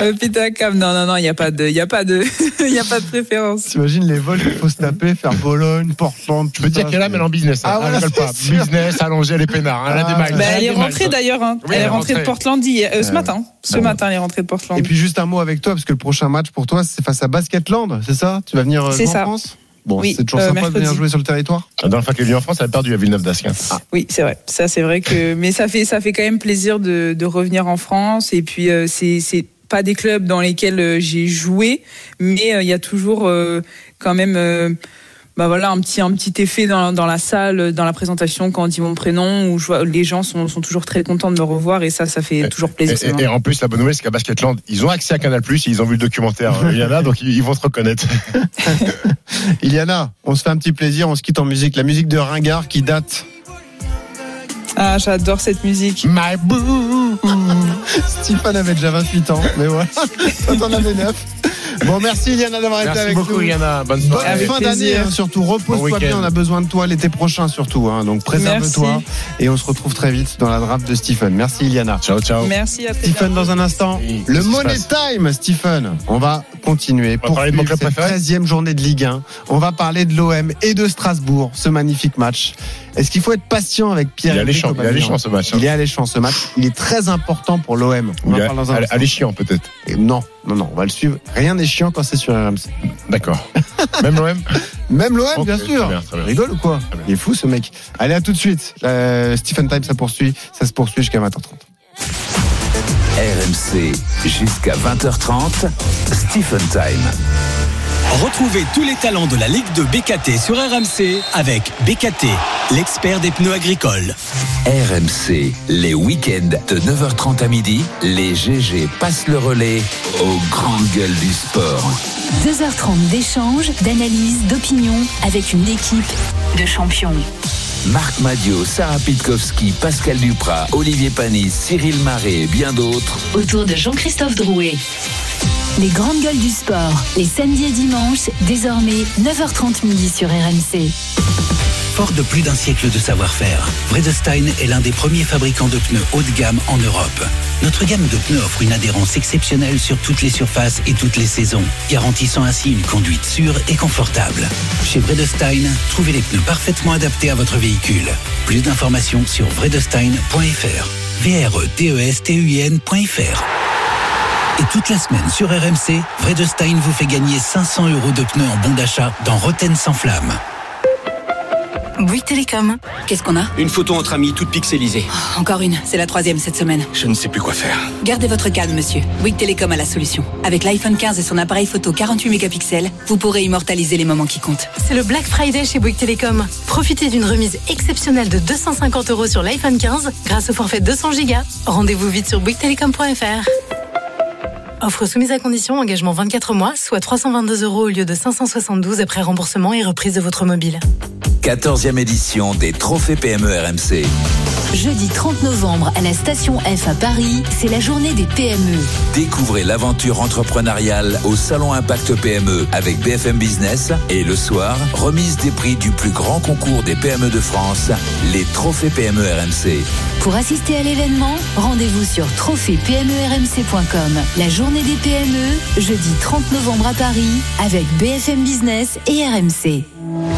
elle va péter un câble. Non, non, non. Il y a pas de, il y a pas de, il y a pas de préférence.
T'imagines les vols qu'il faut se taper, faire Bologne, Portland.
Je peux dire qu'elle a, mais elle est en business. hein.
Ah, voilà,
Elle pas.
sûr.
Business, allongée, elle est peinard. hein. Elle a des
Ah,
miles.
Bah,
a
elle est rentrée d'ailleurs. Hein.
Oui,
elle
elle
est rentrée de. Portland hier, euh, ce
Euh,
matin. Ce
bon.
matin, elle est rentrée de Portland.
Et puis juste un mot avec toi, parce que le prochain match pour toi, c'est face à Basketland, c'est ça? Tu vas venir euh, en
ça.
France? Bon,
Oui,
c'est toujours
euh,
sympa de venir
mercredi.
jouer sur le territoire.
La dernière fois qu'elle est venue en France, elle a perdu à Villeneuve d'Ascq. hein.
Oui, c'est vrai. Ça, c'est vrai que, mais ça fait, ça fait quand même plaisir de, de revenir en France. Et puis, euh, c'est, c'est pas des clubs dans lesquels euh, j'ai joué, mais euh, il y a toujours euh, quand même. Euh, bah voilà, un petit, un petit effet dans, dans la salle, dans la présentation quand on dit mon prénom, où je vois, les gens sont, sont toujours très contents de me revoir et ça, ça fait toujours plaisir.
Et, en plus, la bonne nouvelle, c'est qu'à Basketland, ils ont accès à Canal+, et ils ont vu le documentaire euh, Yana, donc ils, ils vont se reconnaître.
Iliana, on se fait un petit plaisir, on se quitte en musique. La musique de Ringard qui date.
Ah, j'adore cette musique.
My boo.
Stephen avait déjà 28 ans, mais voilà. Toi, t'en avais 9. Bon, merci Iliana d'avoir été
Merci
avec
beaucoup,
nous.
Yana. Bonne
Bonne
soirée.
Avec
fin d'année, hein, surtout. Repose-toi bien, on a besoin de toi l'été prochain, surtout. hein. donc préserve-toi. Et on se retrouve très vite dans la draft de Stephen. Merci Iliana.
Ciao, ciao.
Merci à
Stephen, dans un instant,
Oui,
le Money Time, Stephen. On va continuer
va
pour
parler de mon club
cette
préféré
13e journée de Ligue 1. On va parler de l'OM et de Strasbourg, ce magnifique match. Est-ce qu'il faut être patient avec Pierre
alléchant, il est alléchant ce match. hein.
Il est alléchant ce match. Il est très important pour l'OM. On
Il
en parle dans un instant.
alléchant peut-être.
Et Non, non, non, on va le suivre. Rien n'est chiant quand c'est sur RMC.
D'accord. Même l'OM
Même l'OM, bien
très
sûr.
bien, très bien.
Tu rigoles ou quoi. Il est fou ce mec. Allez, à tout de suite. Euh, Stephen Time, ça poursuit. Ça se poursuit jusqu'à 20h30.
RMC jusqu'à 20h30. Stephen Time.
Retrouvez tous les talents de la Ligue de BKT sur RMC avec BKT, l'expert des pneus agricoles.
RMC, les week-ends de 9h30 à midi, les GG passent le relais aux grandes gueules du sport.
2h30 d'échanges, d'analyses, d'opinions avec une équipe de champions.
Marc Madio, Sarah Pitkowski, Pascal Duprat, Olivier Panis, Cyril Marais et bien d'autres.
Autour de Jean-Christophe Drouet. Les grandes gueules du sport, les samedis et dimanches, désormais 9h30 midi sur RMC.
Fort de plus d'un siècle de savoir-faire, Vredestein est l'un des premiers fabricants de pneus haut de gamme en Europe. Notre gamme de pneus offre une adhérence exceptionnelle sur toutes les surfaces et toutes les saisons, garantissant ainsi une conduite sûre et confortable. Chez Vredestein, trouvez les pneus parfaitement adaptés à votre véhicule. Plus d'informations sur vredestein.fr. v r e t e s t u i. Et toute la semaine sur RMC, Vredestein vous fait gagner 500 euros de pneus en bon d'achat dans Roten sans flamme.
Bouygues Télécom. Qu'est-ce qu'on a?
Une photo entre amis toute pixelisée.
Encore une, c'est la troisième cette semaine.
Je ne sais plus quoi faire.
Gardez votre calme, monsieur. Bouygues Télécom a la solution. Avec l'iPhone 15 et son appareil photo 48 mégapixels, vous pourrez immortaliser les moments qui comptent.
C'est le Black Friday chez Bouygues Télécom. Profitez d'une remise exceptionnelle de 250 euros sur l'iPhone 15 grâce au forfait 200 Go. Rendez-vous vite sur bouyguestelecom.fr. Offre soumise à condition, engagement 24 mois, soit 322 euros au lieu de 572 après remboursement et reprise de votre mobile.
14e édition des Trophées PME RMC.
Jeudi 30 novembre à la station F à Paris, c'est la journée des PME.
Découvrez l'aventure entrepreneuriale au Salon Impact PME avec BFM Business et le soir, remise des prix du plus grand concours des PME de France, les Trophées PME RMC.
Pour assister à l'événement, rendez-vous sur trophée-pmermc.com. La journée des PME, jeudi 30 novembre à Paris, avec BFM Business et RMC.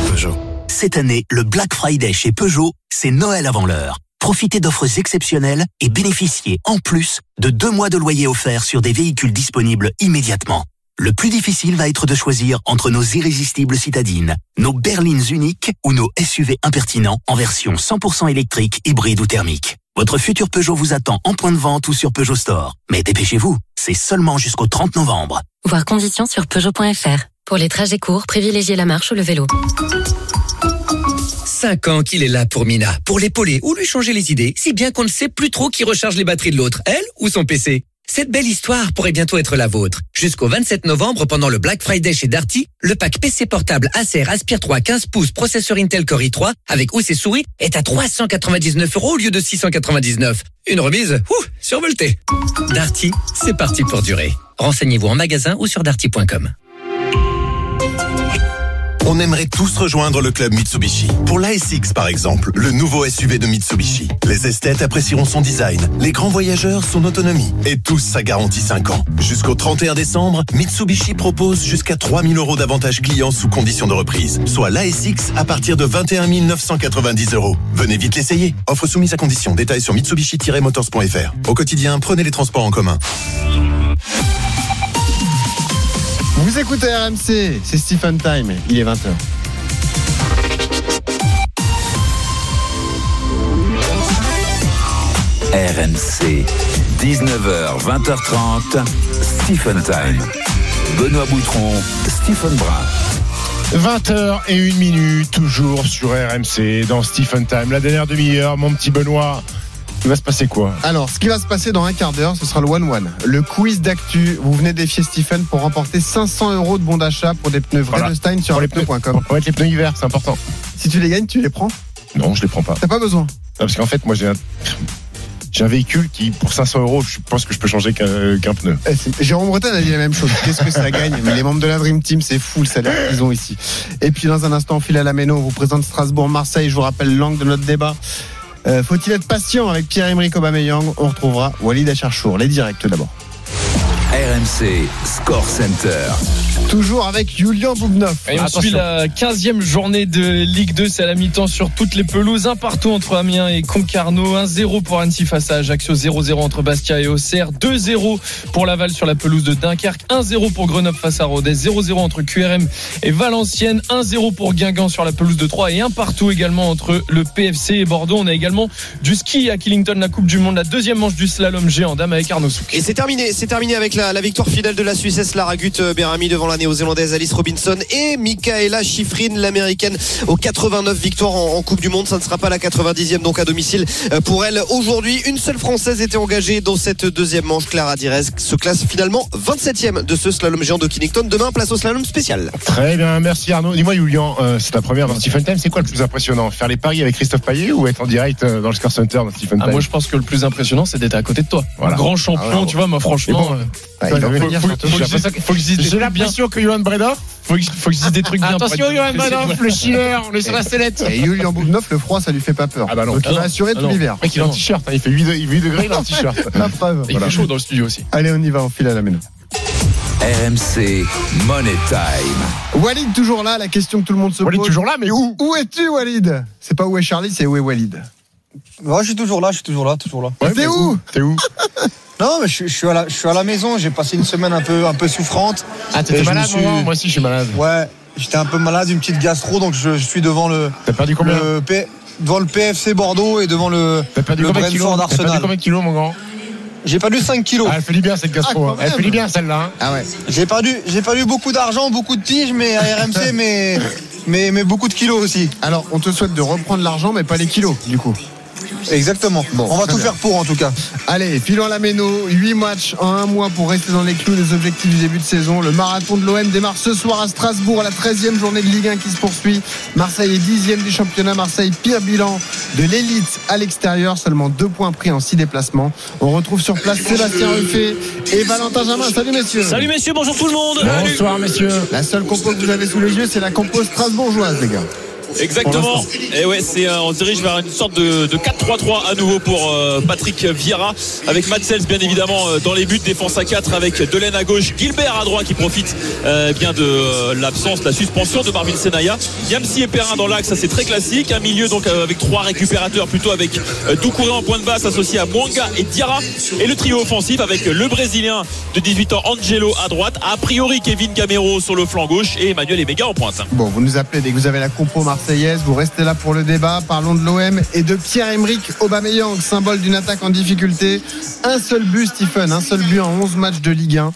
Peugeot. Cette année, le Black Friday chez Peugeot, c'est Noël avant l'heure. Profitez d'offres exceptionnelles et bénéficiez en plus de deux mois de loyer offerts sur des véhicules disponibles immédiatement. Le plus difficile va être de choisir entre nos irrésistibles citadines, nos berlines uniques ou nos SUV impertinents en version 100% électrique, hybride ou thermique. Votre futur Peugeot vous attend en point de vente ou sur Peugeot Store. Mais dépêchez-vous, c'est seulement jusqu'au 30 novembre.
Voir conditions sur Peugeot.fr. Pour les trajets courts, privilégiez la marche ou le vélo.
5 ans qu'il est là pour Mina, pour l'épauler ou lui changer les idées, si bien qu'on ne sait plus trop qui recharge les batteries de l'autre, elle ou son PC. Cette belle histoire pourrait bientôt être la vôtre. Jusqu'au 27 novembre, pendant le Black Friday chez Darty, le pack PC portable Acer Aspire 3 15 pouces processeur Intel Core i3 avec housse et souris est à 399 euros au lieu de 699. Une remise, ouh, survoltée. Darty, c'est parti pour durer. Renseignez-vous en magasin ou sur darty.com.
On aimerait tous rejoindre le club Mitsubishi. Pour l'ASX par exemple, le nouveau SUV de Mitsubishi. Les esthètes apprécieront son design, les grands voyageurs son autonomie et tous sa garantie 5 ans. Jusqu'au 31 décembre, Mitsubishi propose jusqu'à 3000 euros d'avantages clients sous condition de reprise, soit l'ASX à partir de 21 990 euros. Venez vite l'essayer. Offre soumise à condition. Détails sur mitsubishi-motors.fr. Au quotidien, prenez les transports en commun.
Vous écoutez RMC, c'est Stephen Time, il est 20h.
RMC, 19h, 20h30, Stephen Time. Benoît Boutron, Stephen Brun.
20h et 1 minute, toujours sur RMC, dans Stephen Time. La dernière demi-heure, mon petit Benoît, il va se passer quoi
Alors, ce qui va se passer dans un quart d'heure, ce sera le one-one. Le quiz d'actu. Vous venez défier Stephen pour remporter 500 euros de bon d'achat pour des pneus
Voilà.
Vredestein sur pneus.com.
On va être les pneus hiver, c'est important.
Si tu les gagnes, tu les prends
Non, je les prends pas.
T'as pas besoin.
parce qu'en fait, moi, j'ai un, j'ai un véhicule qui, pour 500 euros, je pense que je peux changer qu'un pneu.
Eh, Jérôme Breton a dit la même chose. Qu'est-ce que ça gagne Mais les membres de la Dream Team, c'est fou le salaire qu'ils ont ici. Et puis dans un instant, on file à la Méno. On vous présente Strasbourg-Marseille. Je vous rappelle l'angle de notre débat. Euh, Faut-il être patient avec Pierre-Emerick Aubameyang? On retrouvera Walid Acharchour. Les directs d'abord.
RMC Score Center.
Toujours avec Julian Boubnov.
Et on suit la 15e journée de Ligue 2, c'est à la mi-temps sur toutes les pelouses, un partout entre Amiens et Concarneau, 1-0 pour Annecy face à Ajaccio, 0-0 entre Bastia et Auxerre, 2-0 pour Laval sur la pelouse de Dunkerque, 1-0 pour Grenoble face à Rodez, 0-0 entre QRM et Valenciennes, 1-0 pour Guingamp sur la pelouse de Troyes et un partout également entre le PFC et Bordeaux. On a également du ski à Killington, la Coupe du Monde, la deuxième manche du slalom géant dame avec Arnaud Souk.
Et c'est terminé, c'est terminé avec la, la victoire finale de la Suissesse Lara Gut euh, Berami devant la néo-zélandaise Alice Robinson et Michaela Schifrin, l'américaine, aux 89 victoires en, en Coupe du Monde. Ça ne sera pas la 90e donc à domicile euh, pour elle. Aujourd'hui, une seule Française était engagée dans cette deuxième manche. Clara Dires se classe finalement 27e de ce slalom géant de Kennington. Demain, place au slalom spécial.
Très bien, merci Arnaud. Dis-moi, Julian, euh, c'est ta première dans Stephen Time. C'est quoi le plus impressionnant? Faire les paris avec Christophe Payet ou être en direct euh, dans le Score Center dans Stephen
Ah,
Time
moi, je pense que le plus impressionnant, c'est d'être à côté de toi.
Voilà.
Grand champion,
Ah ouais,
tu vois, moi, franchement.
bon,
euh,
Ah, il va
faut-
venir,
faut- que
J'ai que-
faut que je dise des
J'ai
trucs bien.
l'impression que Johan Bredoff.
Faut que, faut que je dise des trucs bien.
Attention, Johan Bredoff, le chiller, on est sur la sellette.
Et Julian Boubnov, le froid, ça lui fait pas peur.
Ah bah non.
Donc il
Ah
va assurer
Ah
tout l'hiver.
Le mec, il est en t-shirt, hein, il fait 8, de- 8 degrés, il est en t-shirt.
La preuve.
Il fait chaud dans le studio aussi.
Allez, on y va, on file à la Méno.
RMC Money Time.
Walid toujours là, la question que tout le monde se
Walid
pose.
toujours là, mais où
Où es-tu, Walid? C'est pas où est Charlie, c'est où est Walid?
Ouais, je suis toujours là, je suis toujours là, toujours là.
Ouais,
T'es où?
T'es où?
Non, mais je, je suis à la, je suis à la maison. J'ai passé une semaine un peu, un peu souffrante.
Ah,
Et
t'étais
je me
malade,
suis-
moi Moi aussi, je suis malade.
Ouais, j'étais un peu malade, une petite gastro, donc je, je suis devant le,
T'as perdu combien?
le P- devant le PFC Bordeaux et devant le,
T'as perdu
le
combien de kilos?
Brentford
T'as perdu
Arsenal.
combien de kilos, mon grand?
J'ai perdu 5 kilos.
Ah, elle fait du bien cette gastro.
Ah,
hein. Elle fait du bien celle-là. hein.
Ah ouais.
J'ai perdu, j'ai perdu beaucoup d'argent, beaucoup de piges, mais à RMC, mais, mais, mais beaucoup de kilos aussi.
Alors, on te souhaite de reprendre l'argent, mais pas les kilos, du coup.
Exactement.
Bon,
On va tout
bien.
faire pour en tout cas.
Allez, filons à la méno. 8 matchs en un mois pour rester dans les clous des objectifs du début de saison. Le marathon de l'OM démarre ce soir à Strasbourg, à la 13e journée de Ligue 1 qui se poursuit. Marseille est 10e du championnat. Marseille, pire bilan de l'élite à l'extérieur. Seulement deux points pris en 6 déplacements. On retrouve sur place Sébastien Ruffet et Valentin Jamin. Salut messieurs.
Salut messieurs, bonjour tout le monde.
Bonsoir, messieurs.
La seule compo que vous avez sous les yeux, c'est la compo strasbourgeoise, les gars.
Exactement. Et ouais, c'est euh, on se dirige vers une sorte de, de 4-3-3 à nouveau pour euh, Patrick Vieira. Avec Matsels bien évidemment euh, dans les buts, défense à 4 avec Delaine à gauche, Gilbert à droite qui profite euh, bien de euh, l'absence, la suspension de Marvin Senaya, Yamsi et Perrin dans l'axe, ça c'est très classique, un milieu donc euh, avec trois récupérateurs plutôt avec euh, Doucouré en point de basse associé à Mwanga et Diarra. Et le trio offensif avec le brésilien de 18 ans Angelo à droite, a priori Kevin Gamero sur le flanc gauche et Emmanuel Emega en pointe.
Bon, vous nous appelez dès que vous avez la compo marseillaise. Vous restez là pour le débat. Parlons de l'OM et de Pierre-Emerick Aubameyang, symbole d'une attaque en difficulté. Un seul but, Stephen, un seul but en 11 matchs de Ligue 1.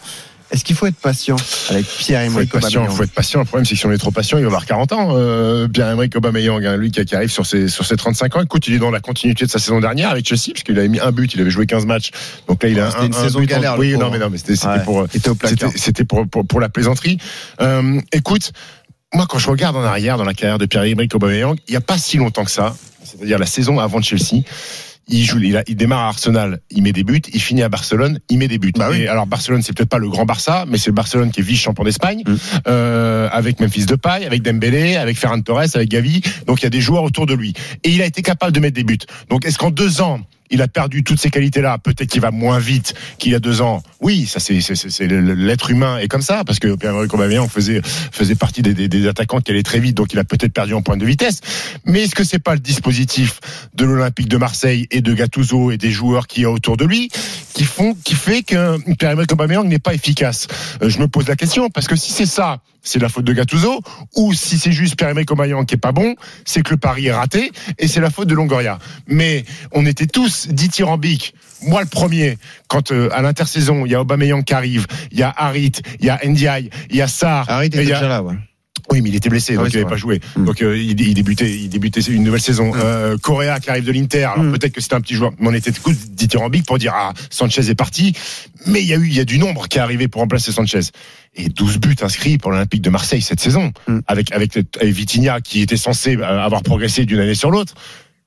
Est-ce qu'il faut être patient avec Pierre-Emerick
patient,
Aubameyang
faut être patient. Le problème, c'est que si on est trop patient, il va avoir 40 ans. Euh, Pierre-Emerick Aubameyang, hein, lui qui, qui arrive sur ses, sur ses 35 ans. Écoute, il est dans la continuité de sa saison dernière avec Chelsea, parce qu'il avait mis un but, il avait joué 15 matchs. Donc là, il a
c'était
un,
une
un
saison
but en-
galère, le
Oui, non, mais non, mais c'était c'était
Ouais,
pour,
il était au placard.
c'était c'était pour, pour, pour la plaisanterie. Euh, écoute, moi, quand je regarde en arrière dans la carrière de Pierre-Emerick Aubameyang, il n'y a pas si longtemps que ça, c'est-à-dire la saison avant Chelsea. Il joue, il, a- il démarre à Arsenal, il met des buts, il finit à Barcelone, il met des buts.
Bah oui.
Et alors Barcelone, c'est peut-être pas le grand Barça, mais c'est le Barcelone qui est vice-champion d'Espagne,
Mm.
euh, avec Memphis Depay, avec Dembélé, avec Ferran Torres, avec Gavi. Donc il y a des joueurs autour de lui. Et il a été capable de mettre des buts. Donc est-ce qu'en deux ans, il a perdu toutes ces qualités-là. Peut-être qu'il va moins vite qu'il y a deux ans. Oui, ça c'est l'être humain est comme ça parce que Pierre-Emerick Aubameyang faisait faisait partie des, attaquants qui allaient très vite, donc il a peut-être perdu en point de vitesse. Mais est-ce que c'est pas le dispositif de l'Olympique de Marseille et de Gattuso et des joueurs qui y a autour de lui qui font qui fait que Pierre-Emerick Aubameyang n'est pas efficace? Euh, Je me pose la question parce que si c'est ça, c'est la faute de Gattuso ou si c'est juste Pierre-Emerick Aubameyang qui est pas bon, c'est que le pari est raté et c'est la faute de Longoria. Mais on était tous dithyrambiques. Moi le premier, quand euh, à l'intersaison il y a Aubameyang qui arrive, il y a Harit, il y a Ndiaye, il y a Sarr,
Harit était déjà là, ouais.
oui, mais il était blessé,
Ah
donc
oui,
il n'avait pas joué.
Mm.
Donc euh, il, il débutait, il débutait une nouvelle saison. Euh, Correa qui arrive de l'Inter, alors
Mm.
peut-être que c'était un petit joueur, mais on était tous dithyrambiques pour dire ah Sanchez est parti, mais il y a eu, il y a du nombre qui est arrivé pour remplacer Sanchez. Et 12 buts inscrits pour l'Olympique de Marseille cette saison,
Mm.
avec avec avec Vitinha qui était censé avoir progressé d'une année sur l'autre.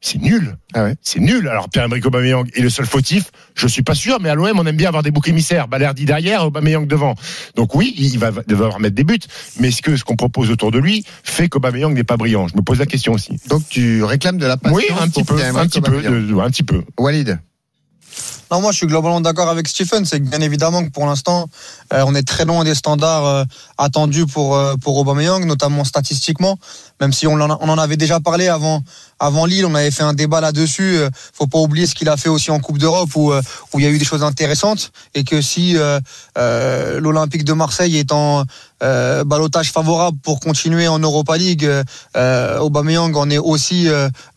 C'est nul.
Ah ouais.
C'est nul. Alors Pierre-Emerick Aubameyang est le seul fautif. Je suis pas sûr, mais à l'OM on aime bien avoir des boucs émissaires. Balerdi derrière, Aubameyang devant. Donc oui, il va devoir mettre des buts. Mais est-ce que ce qu'on propose autour de lui fait qu'Aubameyang n'est pas brillant Je me pose la question aussi.
Donc tu réclames de la patience
Oui, un petit peu, un
Pierre-Emerick
petit peu,
Aubameyang.
de- un petit peu.
Walid.
Non, moi je suis globalement d'accord avec Stephen. C'est bien évidemment que pour l'instant, euh, on est très loin des standards euh, attendus pour euh, pour Aubameyang, notamment statistiquement. Même si on en, on en avait déjà parlé avant avant Lille, on avait fait un débat là-dessus. Euh, faut pas oublier ce qu'il a fait aussi en Coupe d'Europe où euh, où il y a eu des choses intéressantes et que si euh, l'Olympique de Marseille est en balotage favorable pour continuer en Europa League, Aubameyang en est aussi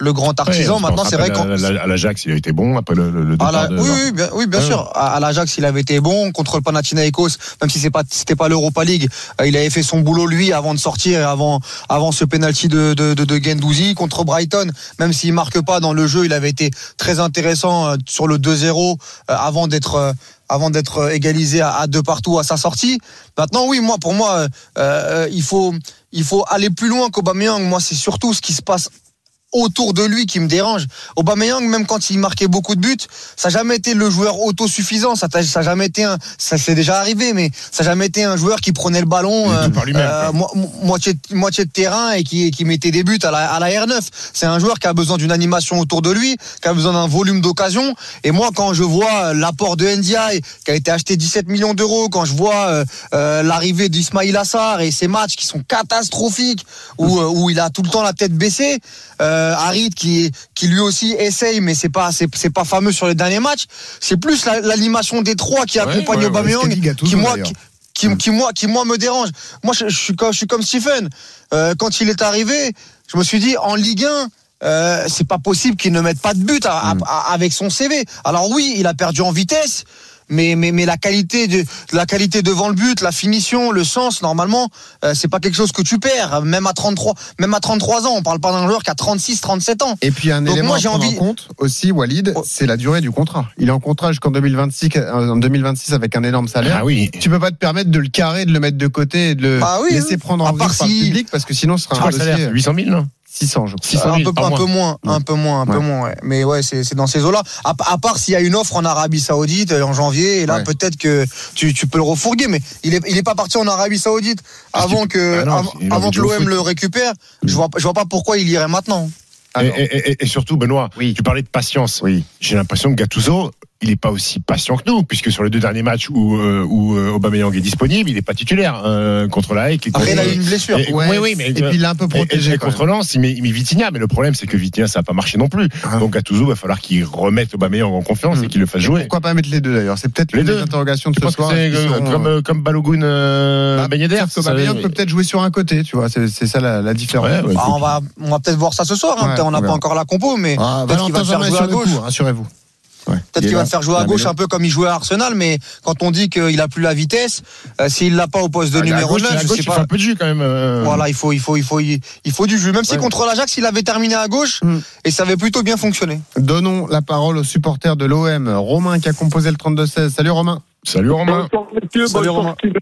le grand artisan.
Ouais,
Maintenant, c'est vrai
rappelle
qu'on
à la- à l'Ajax, il a été bon après le, le-
à
départ
la-
de.
oui, oui, bien, oui, bien
Ouais.
sûr. À, à l'Ajax, il avait été bon contre le Panathinaikos, même si c'est pas c'était pas l'Europa League. euh, il avait fait son boulot lui avant de sortir, et avant avant ce penalty de de, de, de Guendouzi contre Brighton. Même s'il marque pas dans le jeu, il avait été très intéressant euh, sur le 2-0 euh, avant d'être avant d'être égalisé à, deux partout à sa sortie. Maintenant, oui, moi, pour moi, euh, il faut il faut aller plus loin qu'Aubameyang. Moi, c'est surtout ce qui se passe autour de lui qui me dérange. Aubameyang, même quand il marquait beaucoup de buts, ça n'a jamais été le joueur autosuffisant. Ça n'a ça a jamais été un, ça c'est déjà arrivé, mais ça n'a jamais été un joueur qui prenait le ballon euh, euh, mo- mo- moitié, moitié de terrain et qui, qui mettait des buts à la, à la R9. C'est un joueur qui a besoin d'une animation autour de lui, qui a besoin d'un volume d'occasion. Et moi, quand je vois l'apport de NDI, qui a été acheté 17 millions d'euros, quand je vois euh, euh, l'arrivée d'Ismail Assar et ces matchs qui sont catastrophiques, où, euh, où il a tout le temps la tête baissée, euh, Harit qui, qui lui aussi essaye, mais c'est pas, c'est, c'est pas fameux sur les derniers matchs. C'est plus la- l'animation des trois qui accompagne
ouais,
Aubameyang, qui moi,
d'ailleurs.
qui, moi, qui moi me dérange. Moi, je, je suis comme, je suis comme Stephen. Euh, quand il est arrivé, je me suis dit en Ligue 1. Euh, c'est pas possible qu'il ne mette pas de but à- à- à- avec son CV. Alors oui, il a perdu en vitesse, mais mais mais la qualité de la qualité devant le but, la finition, le sens, normalement, euh, c'est pas quelque chose que tu perds. Même à 33, même à 33 ans, on parle pas d'un joueur qui a 36, 37 ans.
Et puis un
Donc
élément
moi,
à prendre
envie-
en compte aussi, Walid, c'est la durée du contrat. Il est en contrat jusqu'en 2026, euh, en 2026 avec un énorme salaire.
Ah oui.
Tu peux pas te permettre de le carrer, de le mettre de côté et de le
Bah oui,
laisser
oui.
prendre
À
en vue
part
par le
si-
public parce que sinon ce sera un dossier.
800 000, non?
600, je crois.
600
un
000
peu, un moins, un peu moins, un peu moins, ouais. Mais ouais, c'est c'est dans ces eaux-là. À, à part s'il y a une offre en Arabie Saoudite euh, en janvier, et là
Ouais.
peut-être que tu, tu peux le refourguer, mais il est, il est pas parti en Arabie Saoudite
Ah,
avant
tu-
que,
Ah non,
avant, que l'OM le récupère. Je vois, je vois pas pourquoi il irait maintenant.
Ah
et,
non.
et- et- et surtout, Benoît,
Oui.
tu parlais de patience.
Oui.
J'ai l'impression que Gattuso, il n'est pas aussi patient que nous, puisque sur les deux derniers matchs où, euh, où euh, Aubameyang est disponible, il n'est pas titulaire euh, contre la Hague. et
Après, il
contre-
a eu une blessure.
Et-
Ouais,
oui, oui, mais
et puis il l'a un peu
et-
protégé.
et contre Lens, il met, il met Vitinha, mais le problème c'est que Vitinha ça n'a pas marché non plus.
Ah.
Donc Gattuso va falloir qu'il remette Aubameyang en confiance et qu'il le fasse
Et
jouer.
Pourquoi pas mettre les deux d'ailleurs? C'est peut-être
Les
une
deux.
des interrogations de
Tu
ce soir.
euh, comme,
euh,
comme Balogun euh,
bah, Aubameyang peut peut-être jouer sur un côté, tu vois. C'est ça la, la différence.
Ouais, ouais,
Bah, on va, on va peut-être voir ça ce soir. Hein. On n'a pas encore la compo, mais
Ah,
peut-être qu'il va faire jouer à gauche.
rassurez-vous. Ouais.
Peut-être
Il
qu'il va faire jouer à gauche un peu comme il jouait à Arsenal, mais quand on dit qu'il a plus la vitesse, euh, s'il l'a pas au poste de
Ah,
numéro
gauche,
9,
à
je
gauche,
sais
il fait
pas.
un peu de jus quand même. euh.
Voilà, il faut, il faut, il faut, il faut du jus. Même si
Ouais.
contre l'Ajax, il avait terminé à gauche
Mm.
et ça avait plutôt bien fonctionné.
Donnons la parole aux supporters de l'OM. Romain qui a composé le 32-16. Salut Romain.
Salut Romain.
Bonsoir messieurs,
Salut,
bonsoir
Romain.
Steven,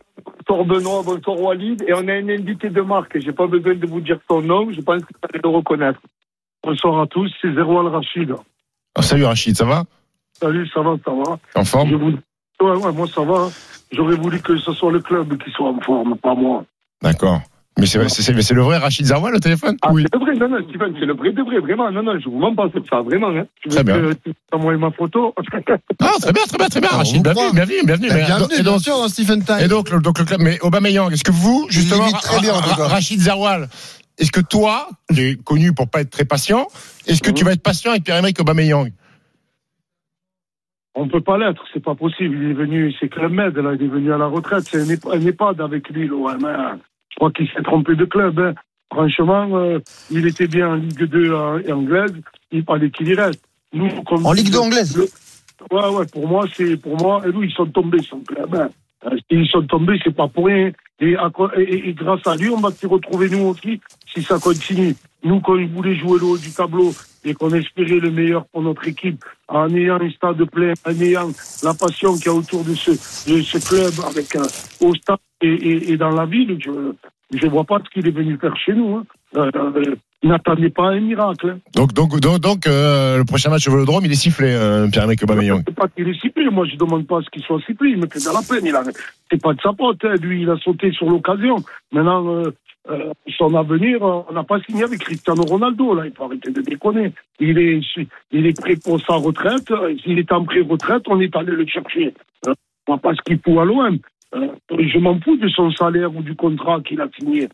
bonsoir Benoît, bonsoir Walid. Et on a un invité de marque, j'ai pas besoin de vous dire son nom, je pense que vous allez le reconnaître. Bonsoir à tous, c'est Zéro Al Rachid.
Oh, salut Rachid, ça va?
Salut, ça va, ça va.
En forme
vous... ouais, ouais, moi ça va. J'aurais voulu que ce soit le club qui soit en forme, pas moi.
D'accord. Mais c'est c'est- c'est- c'est le vrai Rachid Zarwa, le téléphone
Ah, c'est le vrai, non, non, Steven, c'est le vrai de vrai, vraiment. Non, non, je vous mens pas sur ça, vraiment. Hein. Tu veux
Très bien.
que tu m'envoies ma photo
Ah, très bien, très bien, très bien.
Ah,
Rachid, bienvenue, bienvenue, bienvenue.
Eh,
Mais-
Bienvenue,
et
bien sûr, dans Stephen Time.
et donc, le, donc le club, mais Aubameyang, est-ce que vous, justement,
très bien,
Rachid Zarwal, est-ce que toi, tu es connu pour pas être très patient, est-ce que tu vas être patient avec Pierre-Emerick Aubameyang?
On peut pas l'être, c'est pas possible. Il est venu, c'est Club Med, là, il est venu à la retraite. C'est un, EHPAD avec lui, l'OM. hein. Je crois qu'il s'est trompé de club. hein. Franchement, euh, il était bien en Ligue 2 euh, anglaise. Il fallait qu'il y reste. Nous, comme
En Ligue 2 anglaise
Le- Ouais, ouais, pour moi, c'est, pour moi, et nous, ils sont tombés, son club. hein. Euh, Ils sont tombés, c'est pas pour rien. Et, à co- et- et- et grâce à lui, on va s'y retrouver nous aussi, si ça continue. Nous, quand ils voulaient jouer le haut du tableau et qu'on espérait le meilleur pour notre équipe, en ayant un stade plein, en ayant la passion qu'il y a autour de ce, de ce club avec euh, au stade et, et, et dans la ville, je je vois pas ce qu'il est venu faire chez nous. hein. Euh, euh, n'attendez pas un miracle. hein.
Donc, donc, donc, donc, euh, le prochain match au Vélodrome, il est sifflé, euh, Pierre-Emerick Aubameyang.
C'est pas qu'il est ciblé. Moi, je demande pas à ce qu'il soit ciblé. Il me fait de la peine. Il a, c'est pas de sa faute. hein. Lui, il a sauté sur l'occasion. Maintenant, euh, son avenir, euh, on n'a pas signé avec Cristiano Ronaldo. Là, il faut arrêter de déconner. Il est, il est prêt pour sa retraite. Euh, S'il est en pré-retraite, on est allé le chercher. Euh, pas ce qu'il faut à l'OM. Euh, je m'en fous de son salaire ou du contrat qu'il a signé.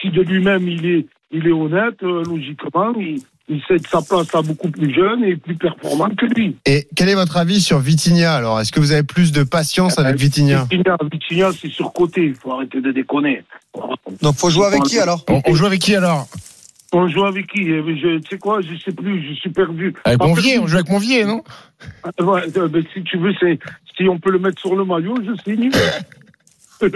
Si de lui-même il est, il est honnête, logiquement, il, il cède sa place à beaucoup plus jeune et plus performant que lui.
Et quel est votre avis sur Vitinha alors? Est-ce que vous avez plus de patience avec Vitinha?
Vitinha, Vitinha, c'est surcoté. Il faut arrêter de déconner.
Donc faut jouer avec qui alors?
On, on joue avec qui alors?
On joue avec qui? Eh ben, je, Tu sais quoi? Je sais plus. Je suis perdu.
Avec Monvier, on joue avec Monvier, non?
Euh, ouais, euh, ben, si tu veux, c'est si on peut le mettre sur le maillot, je signe.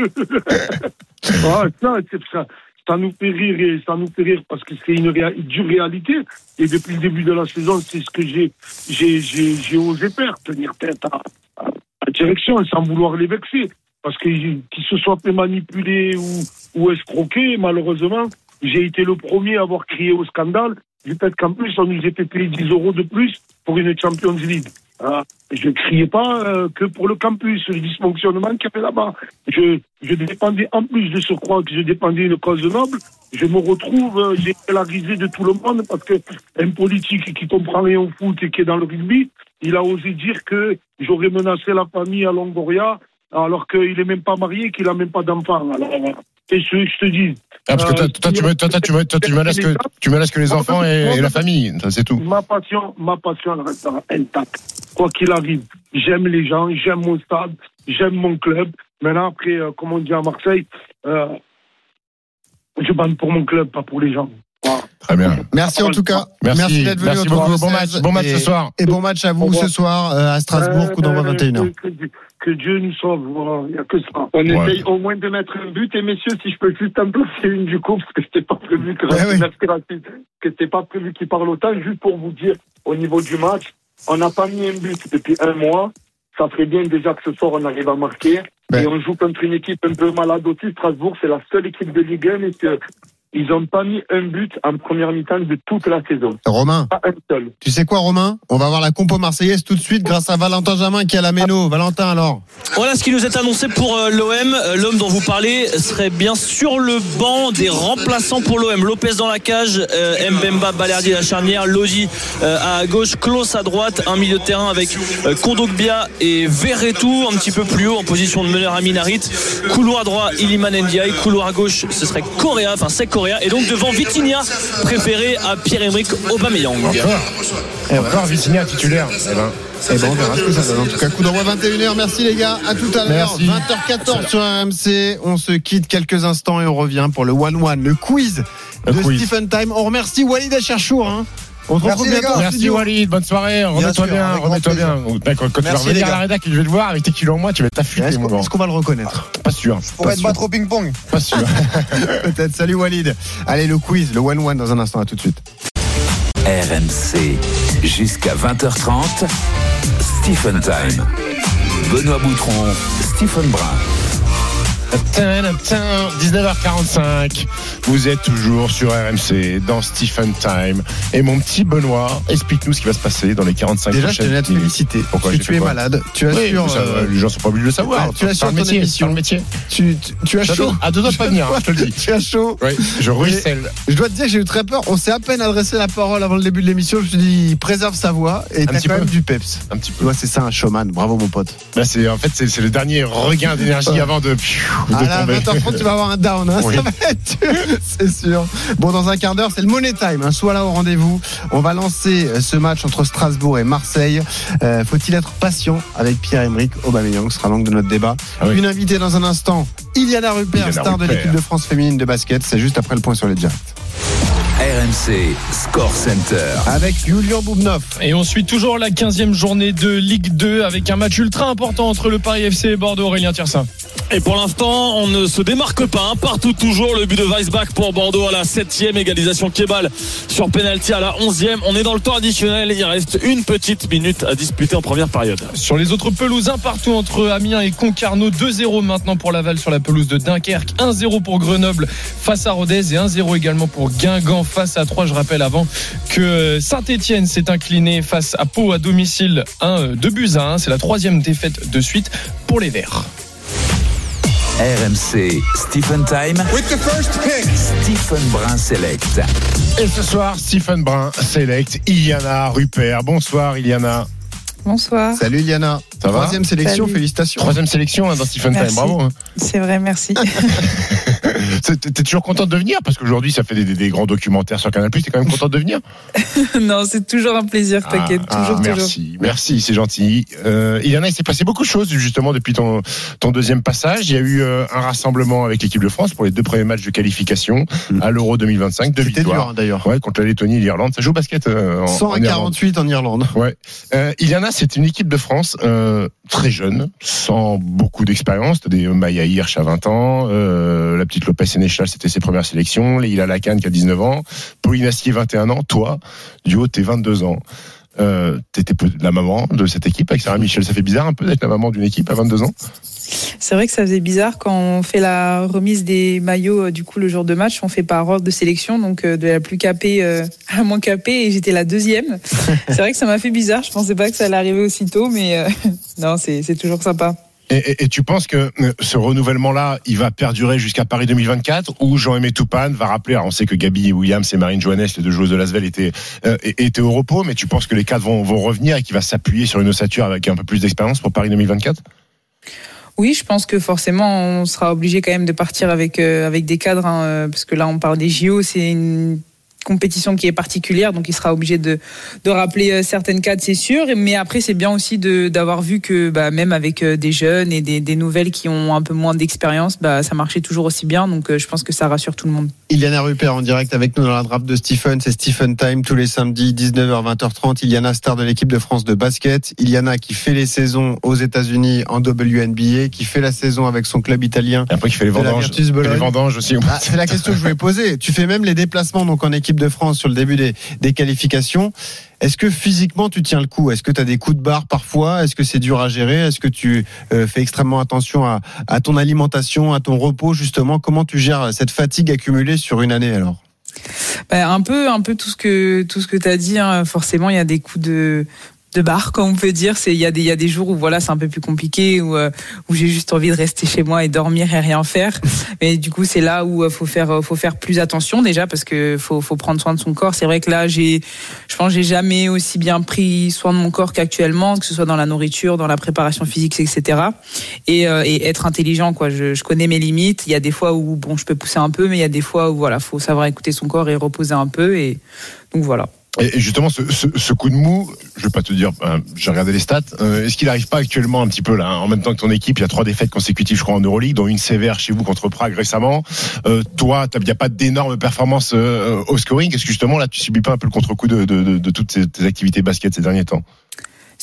Ah, ça, c'est ça. Ça nous fait rire ça nous fait rire parce que c'est une, dure réalité. Et depuis le début de la saison, c'est ce que j'ai, osé faire, tenir tête à, à la direction sans vouloir les vexer. Parce que qu'ils se soient fait manipuler ou, ou escroquer, malheureusement, j'ai été le premier à avoir crié au scandale fait qu'en plus, on nous a fait payer 10 euros de plus pour une Champions League. Ah, je ne criais pas euh, que pour le campus, le dysfonctionnement qu'il y avait là-bas. Je, dépendais, en plus de ce croire que je dépendais d'une cause noble, je me retrouve, euh, j'ai fait la risée de tout le monde parce que un politique qui comprend rien au foot et qui est dans le rugby, il a osé dire que j'aurais menacé la famille à Longoria alors qu'il n'est même pas marié, qu'il n'a même pas d'enfant. Qu'est-ce que je te dis
Ah, parce que toi,
Euh,
toi, tu, me- toi, toi, tu, toi, tu menaces que, tu menaces que les enfants et, et la famille, ça, c'est tout.
Ma passion, ma passion elle restera intacte. Quoi qu'il arrive, j'aime les gens, j'aime mon stade, j'aime mon club. Maintenant, après, euh, comme on dit à Marseille, euh, je bande pour mon club, pas pour les gens. Voilà.
Très bien.
Merci en tout cas.
Merci.
d'être venu
Merci
au
beaucoup.
32-16.
Bon match- bon match
Et-
ce soir.
Et bon match à vous ce soir euh, à Strasbourg, coup d'envoi
Euh,
21h.
Que, Dieu nous sauve, voilà, il n'y a que ça. On
Ouais.
essaye au moins de mettre un but, et messieurs, si je peux juste en placer une du coup, parce que c'était pas prévu que,
Ouais,
pas prévu qu'il parle autant, juste pour vous dire, au niveau du match, on n'a pas mis un but depuis un mois. Ça ferait bien déjà que ce soir on arrive à marquer. Et on joue contre une équipe un peu malade aussi. Strasbourg, c'est la seule équipe de Ligue 1 et que ils n'ont pas mis un but en première mi-temps de toute la saison.
Romain,
Pas un seul.
tu sais quoi Romain? On va voir la compo marseillaise tout de suite grâce à Valentin Jamin qui est à la méno. Valentin alors
Voilà ce qui nous est annoncé pour euh, l'OM. Euh, L'homme dont vous parlez serait bien sur le banc des remplaçants pour l'OM. Lopez dans la cage, euh, Mbemba, Balerdi à la charnière, Logi euh, à gauche, Klaus à droite, un milieu de terrain avec Kondogbia et Verretou un petit peu plus haut en position de meneur à Minarit. Couloir droit, Iliman Ndiaye. Couloir gauche, ce serait Correa, enfin c'est Correa. Et donc devant Vitinha, préféré à Pierre-Emerick Aubameyang.
Et encore Vitinha titulaire. Eh ben,
Eh ben on verra ce que ça donne. En tout cas, coup d'envoi 21h. Merci les gars. À tout à l'heure.
Merci.
20h14 sur RMC. On se quitte quelques instants et on revient pour le 1-1, le quiz
Le
de
quiz.
Stephen Time. On remercie Walid Acharchour. Hein. On se
Merci,
retrouve bientôt
Merci. Walid, bonne soirée, remets-toi bien, remets-toi bien. Ben, Quand, tu vas revenir
les
à la rédac je vais te voir avec tes kilos en moins, tu vas t'affûter,
Est-ce qu'on
grand.
est-ce qu'on va le reconnaître?
Pas sûr.
Pour
Pas
être
sûr.
battre au ping-pong.
Pas sûr.
Peut-être. Salut Walid. Allez, le quiz, le 1-1 dans un instant. À tout de suite.
RMC. Jusqu'à 20h30. Stephen Time. Benoît Boutron, Stephen Brun.
Tin, tin, 19h45. Vous êtes toujours sur RMC dans Stephen Time. Et mon petit Benoît, explique-nous ce qui va se passer dans les 45
Déjà, je
prochaines
tenais à te
minutes.
féliciter.
Pourquoi
Parce que
j'ai
tu es malade. Tu
Oui,
assures.
mais ça,
euh,
les gens sont pas obligés de le savoir.
ouais, tu
Par le
ton
métier,
émission.
le métier.
tu, tu, tu as chaud.
À deux doigts de pas venir, hein, je te le dis.
Tu as chaud.
Oui, je ruisselle.
Je dois te dire que j'ai eu très peur. On s'est à peine adressé la parole avant le début de l'émission. Je suis dit, il préserve sa voix et t'as quand
peu.
même du peps.
Un petit
Tu
peu.
vois, c'est ça un showman. Bravo, mon pote.
Là, c'est, en fait, c'est, le dernier regain d'énergie avant de, de
À la
tomber.
20h30, tu vas avoir un down. hein.
Oui.
Ça va être dur, c'est sûr. Bon, dans un quart d'heure, c'est le Money Time. hein. Sois là au rendez-vous. On va lancer euh, ce match entre Strasbourg et Marseille. Euh, faut-il être patient avec Pierre-Emerick Aubameyang? Ce sera l'angle de notre débat.
Ah oui.
Une invitée dans un instant, Iliana Rupert,
Iliana
star de l'équipe de France féminine de basket. C'est juste après le point sur les directs.
RMC Score Center.
Avec Julian Boubnov.
Et on suit toujours la 15e journée de Ligue 2 avec un match ultra important entre le Paris FC et Bordeaux. Aurélien Tiersin.
Et pour l'instant, on ne se démarque pas. hein. Partout toujours le but de Weisbach pour Bordeaux à la 7 égalisation Kebal sur penalty à la 11e. On est dans le temps additionnel. Il reste une petite minute à disputer en première période.
Sur les autres pelouses, un partout entre Amiens et Concarneau. 2-0 maintenant pour Laval sur la pelouse de Dunkerque. 1-0 pour Grenoble face à Rodez et 1-0 également pour Guingamp face à 3. Je rappelle avant que Saint-Etienne s'est incliné face à Pau à domicile 1 de buts à 1. C'est la troisième défaite de suite pour les Verts.
RMC, Stephen Time.
With the first pick.
Stephen Brun Select.
Et ce soir, Stephen Brun Select, Iliana Rupert. Bonsoir Iliana.
Bonsoir.
Salut Iliana.
Ça va
Troisième sélection,
Salut.
félicitations.
Troisième sélection hein, dans Stephen
Merci.
Time, bravo. hein.
C'est vrai, merci.
T'es t'es toujours contente de venir? Parce qu'aujourd'hui ça fait des, des- des grands documentaires sur Canal+. T'es quand même contente de venir?
Non, c'est toujours un plaisir, t'inquiète.
Ah,
toujours, toujours.
merci, merci, c'est gentil. Euh, Iliana, il s'est passé beaucoup de choses justement depuis ton, ton deuxième passage. Il y a eu euh, un rassemblement avec l'équipe de France pour les deux premiers matchs de qualification à l'Euro 2025. Deux
C'était
victoires.
dur, hein, d'ailleurs.
Ouais, contre la Lettonie et l'Irlande. Ça joue au basket euh, en, en Irlande.
148 en Irlande.
Ouais. Euh, Iliana, c'est une équipe de France euh, très jeune, sans beaucoup d'expérience. Des Maya Hirsch à 20 ans, euh, la petite Lopez Sénéchal, c'était ses premières sélections, Leila Lacan qui a 19 ans, Pauline Astier 21 ans, toi, du haut, t'es 22 ans. Euh, T'étais la maman de cette équipe avec Sarah Michel. Ça fait bizarre un peu d'être la maman d'une équipe à 22 ans.
C'est vrai que ça faisait bizarre quand on fait la remise des maillots euh, du coup le jour de match, on fait par ordre de sélection, donc euh, de la plus capée euh, à la moins capée, et j'étais la deuxième. c'est vrai que ça m'a fait bizarre. Je pensais pas que ça allait arriver aussitôt, mais non, c'est toujours sympa.
Et, et- et tu penses que ce renouvellement-là, il va perdurer jusqu'à Paris 2024 ou Jean-Aimé Toupane va rappeler, alors on sait que Gabi Williams et Marine Johannes, les deux joueuses de Lasvel, étaient, euh, étaient au repos, mais tu penses que les quatre vont, vont revenir et qu'il va s'appuyer sur une ossature avec un peu plus d'expérience pour Paris 2024
Oui, je pense que forcément, on sera obligé quand même de partir avec, euh, avec des cadres, hein, euh, parce que là, on parle des JO, c'est une compétition qui est particulière, donc il sera obligé de, de rappeler euh, certaines cadres, c'est sûr. Mais après, c'est bien aussi d'avoir vu que bah, même avec euh, des jeunes et des, des nouvelles qui ont un peu moins d'expérience, bah, ça marchait toujours aussi bien. Donc euh, je pense que ça rassure tout le monde.
Iliana Rupert en direct avec nous dans la draft de Stephen. C'est Stephen Time tous les samedis, 19h, 20h30. Iliana, star de l'équipe de France de basket. Iliana qui fait les saisons aux États-Unis en WNBA, qui fait la saison avec son club italien.
Et après, qui fait vendanges. Les vendanges aussi.
Ah, c'est la question que je voulais poser. Tu fais même les déplacements donc en équipe de France sur le début des, qualifications. Est-ce que physiquement tu tiens le coup? Est-ce que tu as des coups de barre parfois? Est-ce que c'est dur à gérer? Est-ce que tu euh, fais extrêmement attention à, ton alimentation, à ton repos justement? Comment tu gères cette fatigue accumulée sur une année alors?
Bah, un peu, un peu tout ce que tout ce que t'as dit. hein. Forcément, il y a des coups de de barre, comme on peut dire. C'est il y a des il y a des jours où voilà, c'est un peu plus compliqué, où euh, où j'ai juste envie de rester chez moi et dormir et rien faire. Mais du coup, c'est là où euh, faut faire faut faire plus attention déjà parce que faut faut prendre soin de son corps. C'est vrai que là, j'ai je pense j'ai jamais aussi bien pris soin de mon corps qu'actuellement, que ce soit dans la nourriture, dans la préparation physique, etc. Et, euh, et être intelligent, quoi. Je, je connais mes limites. Il y a des fois où bon, je peux pousser un peu, mais il y a des fois où voilà, faut savoir écouter son corps et reposer un peu. Et donc voilà.
Et justement, ce, coup de mou, je vais pas te dire, euh, j'ai regardé les stats. euh, Est-ce qu'il arrive pas actuellement un petit peu là, hein, en même temps que ton équipe, il y a trois défaites consécutives, je crois, en Euroleague, dont une sévère chez vous contre Prague récemment. Euh, toi, il n'y a pas d'énormes performances euh, au scoring. Est-ce que justement là, tu subis pas un peu le contre-coup de, toutes tes, tes activités basket ces derniers temps?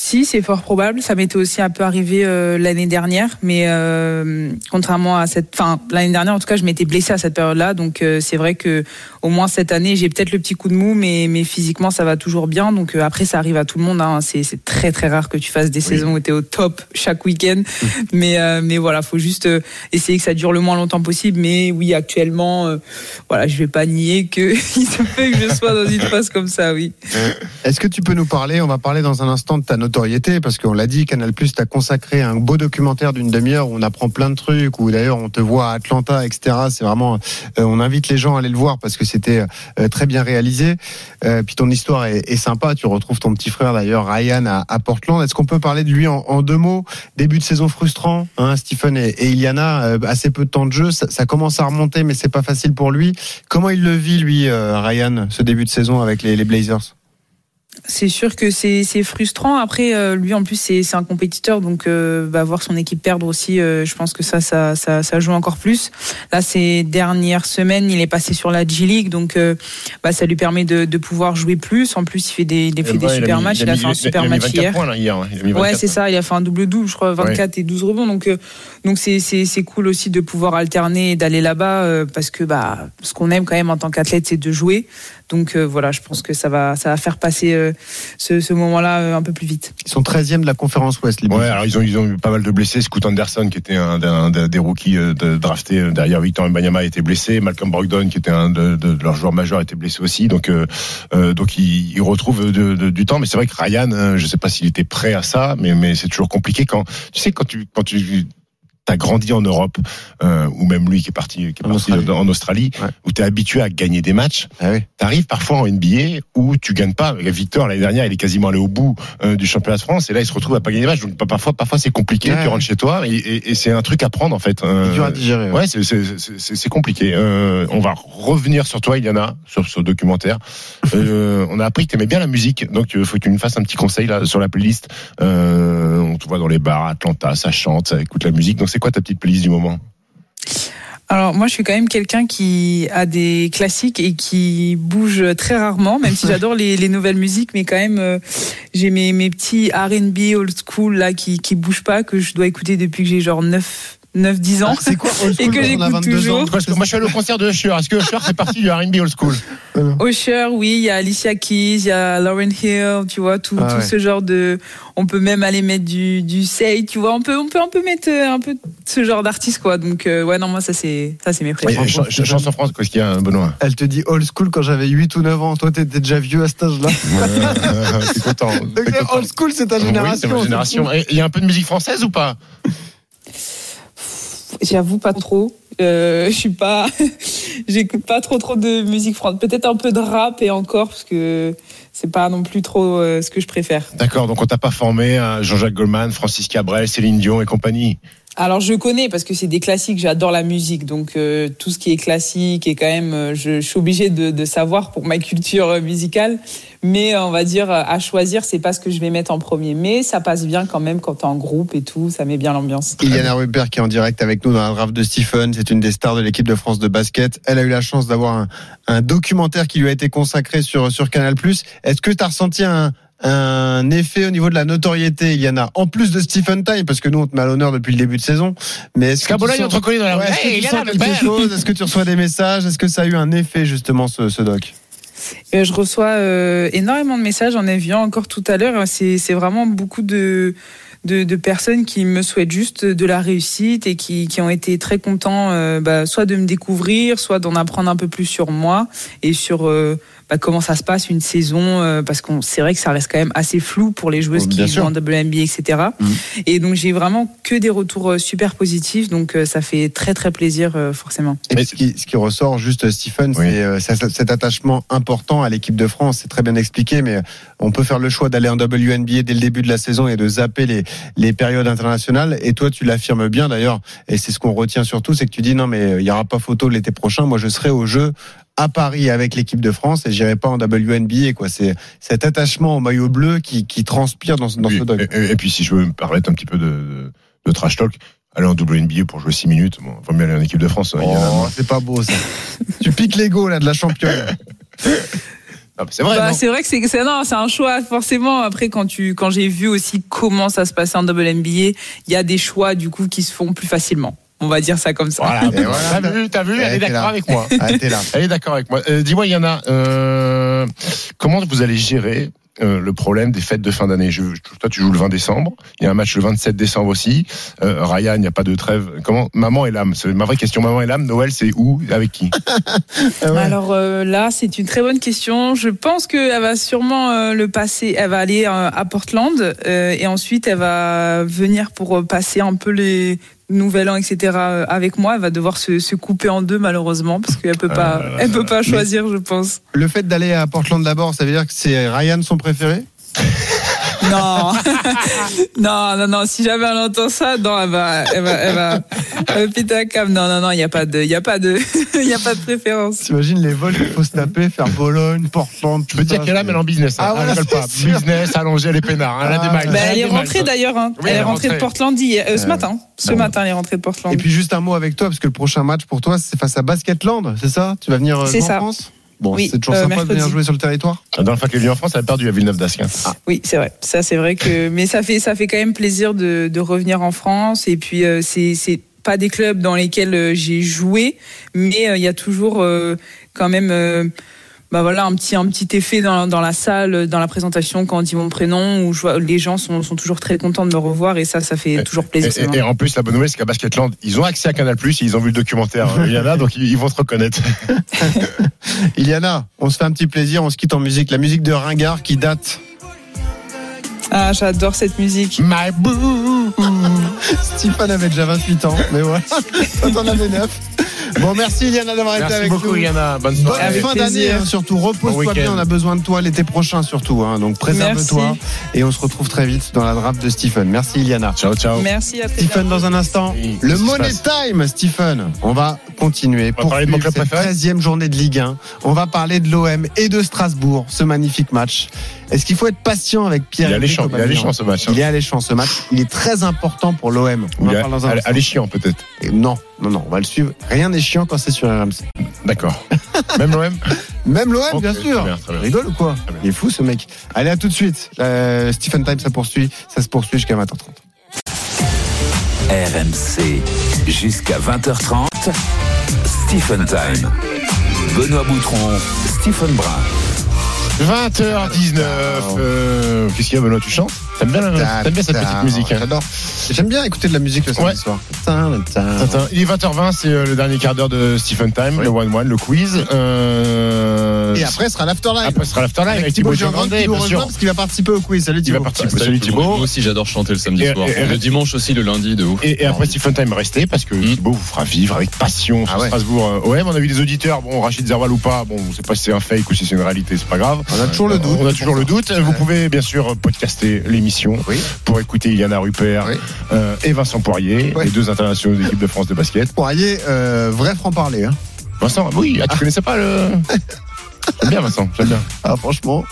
Si, c'est fort probable. Ça m'était aussi un peu arrivé euh, l'année dernière, mais euh, contrairement à cette, enfin l'année dernière, en tout cas, je m'étais blessée à cette période-là, donc euh, c'est vrai que au moins cette année, j'ai peut-être le petit coup de mou, mais mais physiquement, ça va toujours bien. Donc après, ça arrive à tout le monde. Hein. C'est très très rare que tu fasses des saisons où tu es au top chaque week-end, mais euh, mais voilà, faut juste essayer que ça dure le moins longtemps possible. Mais oui, actuellement, voilà, je vais pas nier que il se peut que je sois dans une phase comme ça, oui.
Est-ce que tu peux nous parler On va parler dans un instant de ta notoriété, parce qu'on l'a dit, Canal Plus t'a consacré un beau documentaire d'une demi-heure où on apprend plein de trucs, où d'ailleurs on te voit à Atlanta, etc. C'est vraiment, euh, on invite les gens à aller le voir parce que c'était euh, très bien réalisé. Euh, puis ton histoire est, sympa. Tu retrouves ton petit frère d'ailleurs, Ryan, à, Portland. Est-ce qu'on peut parler de lui en, deux mots? Début de saison frustrant, hein, Stephen et, et Iliana, assez peu de temps de jeu, ça, commence à remonter, mais c'est pas facile pour lui. Comment il le vit lui, Ryan, ce début de saison avec les Blazers?
C'est sûr que c'est frustrant. Après, euh, lui en plus c'est un compétiteur, donc euh, bah, voir son équipe perdre aussi, euh, je pense que ça, ça ça ça joue encore plus. Là, ces dernières semaines, il est passé sur la G League, donc euh, bah, ça lui permet de, de pouvoir jouer plus. En plus, il fait des il fait des super
mis-
matchs. Il a, fait un super
il a mis
match
24
hier.
points, là, hier. ouais. Il a mis
Ouais,
24
c'est ça. Il a fait un double double, je crois, 24 et 12 rebonds. Donc, euh, donc c'est c'est c'est cool aussi de pouvoir alterner et d'aller là-bas euh, parce que bah ce qu'on aime quand même en tant qu'athlète, c'est de jouer. Donc euh, voilà, je pense que ça va ça va faire passer euh, ce, ce moment-là euh, un peu plus vite.
Ils sont 13e de la conférence Ouest, les.
Ouais, alors ils ont, ils ont eu pas mal de blessés. Scoot Anderson, qui était un, un- un des rookies de, draftés derrière Victor Mbanyama, était blessé. Malcolm Brogdon, qui était un de, de- de leurs joueurs majeurs, était blessé aussi. Donc, euh, euh, donc ils, ils retrouvent de- de- du temps. Mais c'est vrai que Ryan, euh, je sais pas s'il était prêt à ça, mais, mais c'est toujours compliqué quand tu sais quand tu quand tu T'as grandi en Europe, euh, ou même lui qui est parti, qui est parti en Australie, où t'es habitué à gagner des matchs. T'arrives parfois en NBA où tu gagnes pas. Victor l'année dernière, il est quasiment allé au bout euh, du championnat de France, et là il se retrouve à pas gagner des matchs. Donc pa- parfois, parfois c'est compliqué.
Ouais.
Tu rentres chez toi, et, et- et c'est un truc à prendre en fait. Euh,
C'est dur à digérer, ouais.
Ouais, c'est- compliqué. Euh, on va revenir sur toi, Iliana, sur ce documentaire. On a appris que t'aimais bien la musique, donc il faut que tu nous fasses un petit conseil là sur la playlist. On te voit dans les bars, Atlanta, ça chante, ça écoute la musique. Donc c'est quoi ta petite playlist du moment?
Alors moi je suis quand même quelqu'un qui a des classiques et qui bouge très rarement, même si j'adore les, les nouvelles musiques, mais quand même euh, j'ai mes, mes petits R&B old school là qui qui bougent pas que je dois écouter depuis que j'ai genre 9 9 10 ans.
Ah, c'est quoi old
Et que
on
j'écoute
22
toujours.
ans
Parce que moi je suis allé au concert de Usher. Est-ce que Usher fait partie du R&B old school
Usher, oui, il y a Alicia Keys, il y a Lauren Hill, tu vois, tout,
Ah
tout
ouais.
ce genre de. On peut même aller mettre du, du Say, tu vois, on peut, on peut un peu mettre euh, un peu ce genre d'artiste, quoi. Donc, euh, ouais, non, moi, ça, c'est, ça, c'est mes
Oui,
préférés.
ch- ch- Chanson France, qu'est-ce qu'il y a, Benoît
Elle te dit old school quand j'avais 8 ou 9 ans. Toi, t'étais déjà vieux à cet âge-là.
T'es content. content.
old school, c'est ta
Oui,
génération.
c'est ma génération. Il y a un peu de musique française ou pas?
J'avoue pas trop. Euh, je suis pas, j'écoute pas trop trop de musique française. Peut-être un peu de rap et encore parce que c'est pas non plus trop euh, ce que je préfère.
D'accord, donc on t'a pas formé à Jean-Jacques Goldman, Francis Cabrel, Céline Dion et compagnie.
Alors je connais parce que c'est des classiques, j'adore la musique, donc euh, tout ce qui est classique et quand même, euh, je, suis obligée de, savoir pour ma culture euh, musicale. Mais on va dire à choisir, c'est pas ce que je vais mettre en premier, mais ça passe bien quand même quand t'es en groupe et tout, ça met bien l'ambiance.
Iliana Rupert qui est en direct avec nous dans la draft de Stephen. C'est une des stars de l'équipe de France de basket. Elle a eu la chance d'avoir un, un documentaire qui lui a été consacré sur, sur Canal+. Est-ce que tu as ressenti un, un effet au niveau de la notoriété, Iliana En plus de Stephen Time, parce que nous on te met à l'honneur depuis le début de saison. Mais est-ce que
Scabola,
tu
il
sens-
dans la rue.
Ouais, est-ce que
Hey,
tu
Iliana
sens quelque
Rupert
chose? Est-ce que tu reçois des messages? Est-ce que ça a eu un effet justement ce, ce doc?
Euh, je reçois euh, énormément de messages, j'en ai encore tout à l'heure. C'est c'est vraiment beaucoup de, de, de personnes qui me souhaitent juste de la réussite et qui, qui ont été très contents, euh, bah, soit de me découvrir, soit d'en apprendre un peu plus sur moi et sur euh, bah, comment ça se passe une saison, euh, parce qu'on c'est vrai que ça reste quand même assez flou pour les joueuses
Oh, bien
qui
sûr.
jouent en WNBA, etc. Et donc j'ai vraiment que des retours euh, super positifs, donc euh, ça fait très très plaisir euh, forcément.
Et ce, qui, ce qui ressort juste, Stephen, c'est euh, ça- ça- cet attachement important à l'équipe de France. C'est très bien expliqué, mais on peut faire le choix d'aller en WNBA dès le début de la saison et de zapper les, les périodes internationales. Et toi, tu l'affirmes bien d'ailleurs, et c'est ce qu'on retient surtout, c'est que tu dis non, mais il n'y aura pas photo l'été prochain. Moi, je serai au jeu à Paris avec l'équipe de France et j'irai pas en WNBA. Quoi. C'est cet attachement au maillot bleu qui, qui transpire dans, ce- dans ce doc.
Et, puis si je veux me permettre un petit peu de, de, de trash talk, aller en WNBA pour jouer 6 minutes, bon, vaut mieux aller en équipe de France. hein, a-
Oh, c'est pas beau ça. tu piques l'ego là de la championne.
Ah, bah, c'est vrai,
Bah, c'est vrai que c'est c'est non, c'est un choix forcément. Après, quand tu quand j'ai vu aussi comment ça se passait en WNBA, il y a des choix du coup qui se font plus facilement. On va dire ça comme ça.
Voilà, voilà. t'as vu, t'as vu, elle
Elle
est d'accord avec moi.
Ah, t'es là.
Elle est d'accord avec moi. Euh, Dis-moi, Yana, euh, comment vous allez gérer euh, le problème des fêtes de fin d'année? Je- Toi, tu joues le 20 décembre. Il y a un match le 27 décembre aussi. Euh, Ryan, il n'y a pas de trêve. Comment Maman et l'âme. C'est ma vraie question. Maman et l'âme. Noël, c'est où? Avec qui?
Alors euh, là, c'est une très bonne question. Je pense qu'elle va sûrement euh, le passer. Elle va aller euh, à Portland euh, et ensuite elle va venir pour passer un peu les Nouvel An, etc. euh, avec moi. Elle va devoir se, se couper en deux malheureusement parce qu'elle peut pas, elle peut pas choisir, je pense.
Le fait d'aller à Portland d'abord, ça veut dire que c'est Ryan son préféré?
Non, non, non, non. Si jamais elle entend ça, non, elle va, elle va, elle va, elle va péter un câble. Non, non, non. Il y a pas de, il y a pas de, il y a pas de préférence.
T'imagines les vols qu'il faut se taper, faire Bologne, Portland.
Je peux te dire qu'elle est elle est en business. hein.
Ah ouais,
elle rigole pas.
sûr.
Business, allonger les pénards. Elle a des.
Bah,
a
elle est rentrée d'ailleurs. Hein.
Oui,
elle est rentrée de Portland hier, euh, ce
Euh,
matin. Ce
bon.
matin, elle est rentrée de Portland.
Et puis juste un mot avec toi, parce que le prochain match pour toi, c'est face à Basketland, c'est ça? Tu vas venir euh, en
ça.
France? Bon,
Oui,
c'est toujours
euh,
sympa de
mercredi.
venir jouer sur le territoire
La dernière fois qu'elle est venue en France, elle a perdu à Villeneuve-d'Ascq. hein.
Oui, c'est vrai. Ça, c'est vrai que, mais ça fait, ça fait quand même plaisir de, de revenir en France. Et puis, euh, c'est, c'est pas des clubs dans lesquels euh, j'ai joué, mais euh, il y a toujours euh, quand même. Bah voilà un petit un petit effet dans, dans la salle, dans la présentation quand on dit mon prénom où je vois, les gens sont, sont toujours très contents de me revoir et ça ça fait toujours plaisir.
Et, en plus, la bonne nouvelle, c'est qu'à Basketland, ils ont accès à Canal+, et ils ont vu le documentaire euh, Iliana, donc ils, ils vont se reconnaître.
Iliana, on se fait un petit plaisir, on se quitte en musique. La musique de Ringard qui date.
Ah j'adore cette musique.
My boo.
Stephen avait déjà 28 ans, mais voilà, toi t'en avais 9. Bon, merci Iliana d'avoir été
Merci
avec
beaucoup,
nous.
Iliana. Bonne
Bonne
soirée.
Avec
fin d'année, hein, surtout. Repose-toi bien, on a besoin de toi l'été prochain, surtout. hein. donc préserve-toi. Et on se retrouve très vite dans la draft de Stephen. Merci Iliana.
Ciao, ciao.
Merci à très
Stephen, dans un instant,
Oui,
le Money Time, Stephen. On va continuer
On va
pour
parler de mon club
cette
préféré
13e journée de Ligue 1. On va parler de l'OM et de Strasbourg, ce magnifique match. Est-ce qu'il faut être patient avec Pierre
alléchant, il est alléchant, ce match, hein.
Il est alléchant ce match. Il est très important pour l'OM. On
Il
en parle dans un
chiant, peut-être.
Non, non, non, on va le suivre. Rien n'est chiant quand c'est sur RMC.
D'accord. Même l'OM
Même l'OM,
Ok,
bien
très
sûr.
bien, très bien.
Rigole ou quoi Il est fou ce mec. Allez, à tout de suite. Euh, Stephen Time, ça poursuit. Ça se poursuit jusqu'à 20h30.
RMC jusqu'à 20h30. Stephen Time. Benoît Boutron, Stephen Brun.
20h19. Euh, Qu'est-ce qu'il y a, Benoît Tu chantes T'aimes bien, la- t'aimes bien cette petite musique hein
J'adore. J'aime bien écouter de la musique le samedi
Ouais.
soir. Tin, tin.
Tintin. Il est 20h20, c'est euh, le dernier quart d'heure de Stephen Time, le 1-1, le quiz. Euh,
Et après, ce sera l'afterlife.
Après, ce sera l'afterlife avec,
Avec
Thibaut
Giangrande qui nous
bien
rejoint
sûr.
parce qu'il va participer au quiz. Salut
Il va
Thibaut.
participer. Salut Thibaut.
Moi aussi, j'adore chanter le samedi
Et-
soir.
et- et-
le dimanche aussi, le lundi, de ouf.
Et, et après Stephen Time, restez parce que Thibaut vous fera vivre avec passion sur
Ah ouais.
Strasbourg euh, OM. On a vu des auditeurs, bon, Rachid Zerwal ou pas, bon, on sait pas si c'est un fake ou si c'est une réalité, c'est pas grave.
On a toujours le doute.
On a toujours le doute. Vous pouvez bien sûr podcaster l'émission
Oui.
pour écouter Iliana Rupert
Oui.
euh, et Vincent Poirier,
Oui.
les deux internationaux de l'équipe de France de basket.
Poirier, euh, vrai franc-parler. Hein.
Vincent, oui, ah, tu connaissais pas le. J'aime bien Vincent, j'aime bien.
Ah, franchement,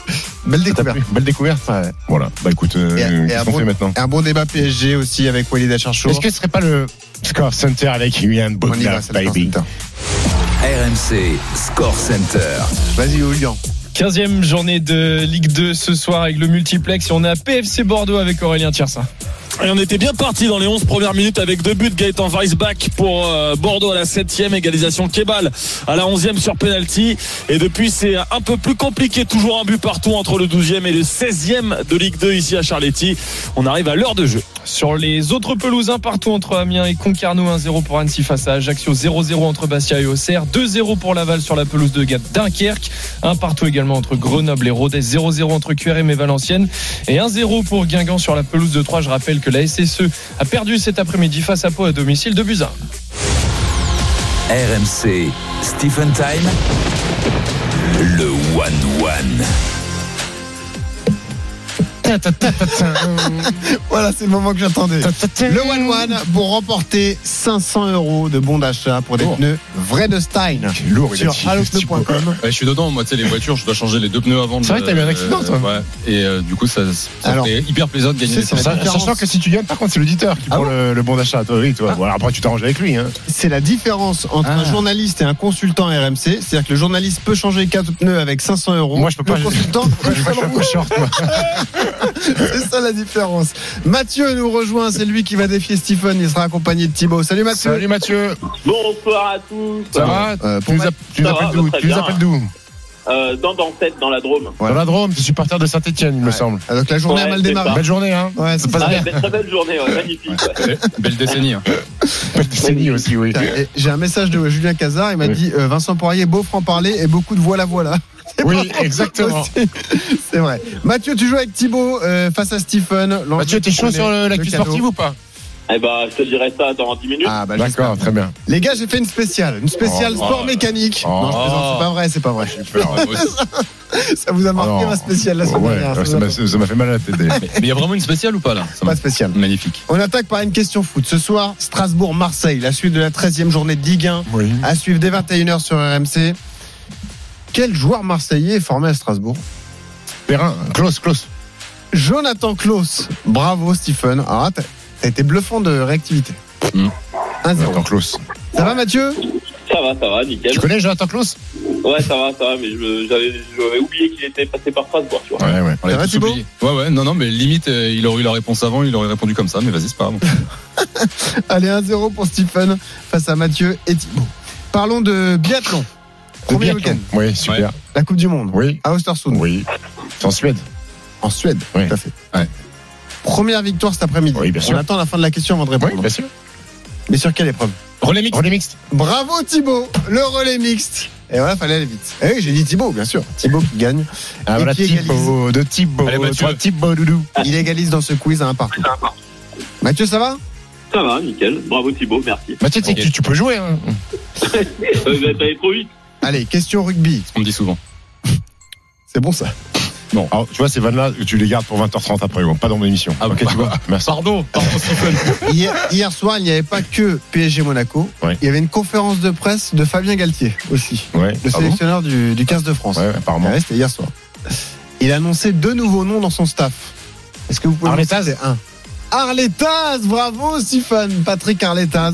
belle découverte.
Belle découverte.
Ouais.
Voilà, bah écoute, euh,
Et, et
qu'est-ce
un,
qu'on
bon,
fait maintenant?
un bon débat PSG aussi avec Walid Acharchour.
Est-ce que ce serait pas le Score Center avec Ian
On y va,
Bogdan, baby?
Score
RMC Score Center.
Vas-y, Julian.
15e journée de Ligue 2 ce soir avec le multiplex et on est à PFC Bordeaux avec Aurélien Tiersin.
Et on était bien parti dans les 11 premières minutes avec deux buts Gaëtan Weisbach pour euh, Bordeaux à la 7e égalisation Kebal à la 11e sur penalty. Et depuis c'est un peu plus compliqué toujours un but partout entre le 12e et le 16e de Ligue 2 ici à Charletti. On arrive à l'heure de jeu
Sur les autres pelouses, un partout entre Amiens et Concarneau, 1-0 pour Annecy face à Ajaccio, 0-0 entre Bastia et Auxerre, 2-0 pour Laval sur la pelouse de Gap Dunkerque, un partout également entre Grenoble et Rodez, 0-0 entre QRM et Valenciennes, et 1-0 pour Guingamp sur la pelouse de 3. Je rappelle que la SSE a perdu cet après-midi face à Pau à domicile de Buzyn.
RMC Stephen Time. Le 1-1.
Voilà, c'est le moment que j'attendais. Le One One pour remporter 500 euros de bons d'achat pour des
Lourd.
pneus vrais de Stein
Lourd,
sur.
Ouais, je suis dedans, moi, tu sais, les voitures, je dois changer les deux pneus avant. de-
C'est vrai que t'as eu un accident, toi.
Ouais. Et euh, du coup, ça, ça
Alors,
fait hyper plaisir de gagner
différence.
Sachant que si tu gagnes, par contre, c'est l'auditeur qui
Ah
prend
bon
le, le bon d'achat. Toi, oui, toi. Voilà, après, tu t'arranges avec lui. Hein.
C'est la différence entre un
Ah.
journaliste et un consultant RMC. C'est-à-dire que le journaliste peut changer quatre pneus avec 500 euros.
Moi, je peux pas.
Le consultant,
Moi, je suis pas short, moi.
c'est ça la différence. Mathieu nous rejoint. C'est lui qui va défier Stephen. Il sera accompagné de Thibaut. Salut Mathieu.
Salut Mathieu.
Bonsoir à tous.
Ça va
Euh,
Tu nous, app- tu appelles d'où
très
Tu nous
bien.
appelles d'où
Euh, dans Dantette, dans la Drôme.
Dans la Drôme, es supporter de Saint-Etienne, il me semble.
Ah, Donc la journée a mal
c'est
démarré.
Belle journée, hein
Ouais,
Ça
c'est
passe
ça.
Ah,
bien.
belle- très belle journée, ouais, magnifique. ouais.
Belle décennie. hein.
Belle décennie aussi, oui.
J'ai un message de Julien Cazard. Il m'a
Oui.
dit euh, Vincent Poirier, beau franc-parler et beaucoup de voilà voilà. C'est
Oui, exactement.
C'est vrai. Mathieu, tu joues avec Thibaut euh, face à Stephen.
Mathieu, t'es
tu
chaud sur le- l'actu sportive ou pas
Eh ben, je te dirai ça dans 10 minutes.
Ah bah.
D'accord, très bien.
Les gars, j'ai fait une spéciale, une spéciale
Oh,
sport
oh,
mécanique.
oh.
non, je plaisante, c'est pas vrai, c'est pas vrai. Ça vous a marqué
Oh,
ma spéciale la semaine
Ouais,
dernière.
ça m'a fait mal à la tête.
Mais il y a vraiment une spéciale ou pas là? Ça
Pas spéciale.
Magnifique.
On attaque par une question foot. Ce soir, Strasbourg-Marseille, la suite de la 13e journée de Ligue 1,
Oui.
à suivre dès 21h sur RMC. Quel joueur marseillais est formé à Strasbourg
Perrin, close, close.
Jonathan Klaus. Bravo, Stephen. Là, t'as été bluffant de réactivité.
Mm.
1-0.
Jonathan Klaus.
Ça va, Mathieu?
Ça va, ça va, nickel.
Tu connais Jonathan Klaus
Ouais, ça va, ça va, mais j'avais oublié qu'il était passé par Strasbourg, tu vois.
Ouais, ouais.
On
va, Thibaut?
oublié. Ouais, ouais, non, non, mais limite, euh, il aurait eu la réponse avant, il aurait répondu comme ça, mais vas-y, c'est pas grave.
Allez, 1-0 pour Stephen face à Mathieu et Thibaut. Parlons de biathlon. Premier week-end.
Oui, super.
La Coupe du Monde.
Oui.
À Östersund.
Oui. C'est en Suède.
En Suède.
Oui.
Tout à fait.
Ouais.
Première victoire cet après-midi.
Oui, bien sûr.
On attend la fin de la question avant de répondre.
Oui, bien sûr.
Mais sur quelle épreuve?
Relais mixte.
Relais mixte.
Bravo Thibaut, le relais mixte. Et voilà, fallait aller vite. Eh oui, j'ai dit Thibaut, bien sûr. Thibaut qui gagne.
Ah,
Et
voilà,
qui égalise.
Thibaut, de Thibaut.
Allez, Mathieu.
Thibaut, doudou.
Il égalise dans ce quiz à un partout. Mathieu, ça va?
Ça va, nickel. Bravo Thibaut, merci.
Mathieu, tu peux jouer. Hein.
Euh, bah, T'allais trop vite.
Allez, question rugby.
On me dit souvent.
C'est bon ça.
Non, alors, tu vois, ces vannes-là, tu les gardes pour 20h30 après, bon, pas dans mon émission.
Ah,
ok, tu vois. Merci.
Pardon, pardon Stephen.
Hier, hier soir, il n'y avait pas que PSG Monaco.
Ouais.
Il y avait une conférence de presse de Fabien Galtier aussi,
Ouais.
le
Ah bon
sélectionneur du, du 15 de France.
Ouais, apparemment.
Ouais, C'était hier soir. Il a annoncé deux nouveaux noms dans son staff. Est-ce que vous pouvez me citer un? Arletaz, bravo Stéphane, Patrick Arletaz,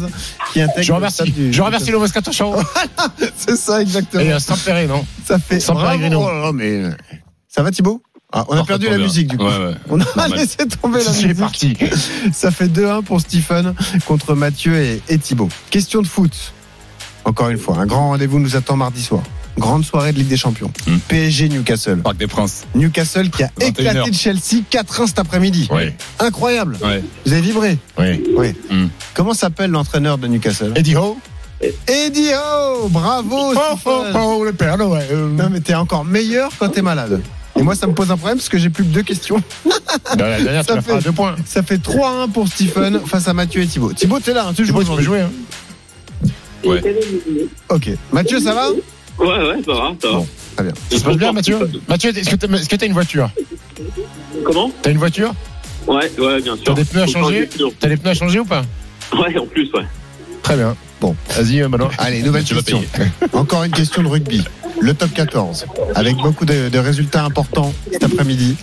qui intègre.
Je remercie.
du-
Je remercie le Moscato Show.
C'est ça exactement.
Et euh, Saint-Péret, non
Ça fait.
Sans
bravo.
Pellegrino.
Oh mais ça va Thibaut? Ah, On a
Oh,
perdu la musique du coup.
Ouais, ouais.
On a
Normal.
laissé tomber la
C'est
musique.
parti.
Ça fait 2-1 pour Stephen contre Mathieu et, et Thibaut. Question de foot. Encore une fois, un grand rendez-vous nous attend mardi soir. Grande soirée de Ligue des Champions.
Hmm.
PSG Newcastle.
Parc des Princes.
Newcastle qui a
21
éclaté de Chelsea 4-1 cet après-midi.
Oui.
Incroyable.
Ouais.
Vous avez vibré
Oui.
Oui.
Hmm.
Comment s'appelle l'entraîneur de Newcastle?
Eddie Ho.
Eddie Ho Bravo
Oh, oh,
Stephen.
oh, le Père Noël.
Non mais t'es encore meilleur quand t'es malade. Et moi ça me pose un problème parce que j'ai plus que deux questions.
Dans la dernière,
Ça fait-
deux points.
Ça fait 3-1 pour Stephen face à Mathieu et Thibaut. Thibaut t'es là, hein, tu joues
Thibaut, tu peux jouer. Hein.
Ouais.
Ok. Mathieu ça va?
Ouais, ouais, ça va, ça va.
Bon, très bien.
Ça se passe bien, Mathieu Mathieu, est-ce que t'as est-ce que t'as une voiture?
Comment?
T'as une voiture?
Ouais, ouais, bien sûr.
T'as des pneus à changer. T'as des pneus à changer ou pas?
Ouais, en plus, ouais.
Très bien.
Bon.
Vas-y, euh, Benoît.
Allez, nouvelle question. Encore une question de rugby. Le top 14. Avec beaucoup de, de résultats importants cet après-midi.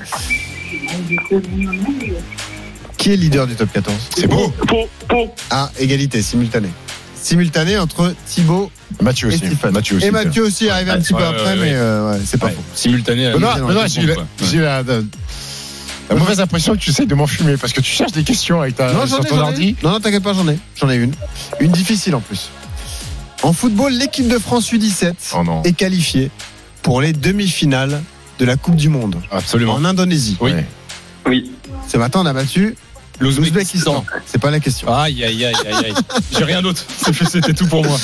Qui est leader du top 14
C'est beau.
Pour, pour.
Ah, égalité, simultanée. Simultanée entre Thibaut
Mathieu
et
aussi.
Stephen.
Mathieu aussi.
Et Mathieu aussi est arrivé un petit peu après,
ouais,
mais
ouais.
euh, ouais, c'est pas
Ouais.
faux.
Simultané à
Benoît, j'ai la,
quoi.
j'ai la- la- la mauvaise impression que tu essayes de m'enfumer parce que tu cherches des questions avec ta
Non, j'en
sur
ai,
ton
j'en ai.
ordi.
Non, non, t'inquiète pas, j'en ai. J'en ai une. Une difficile en plus. En football, l'équipe de France U17
Oh non.
est qualifiée pour les demi-finales de la Coupe du Monde
Absolument.
en Indonésie.
Oui.
Ouais.
Oui.
Ce matin, on a battu l'Ouzbékistan. C'est pas la question.
Aïe, aïe, aïe, aïe, aïe. J'ai rien d'autre. C'était tout pour moi.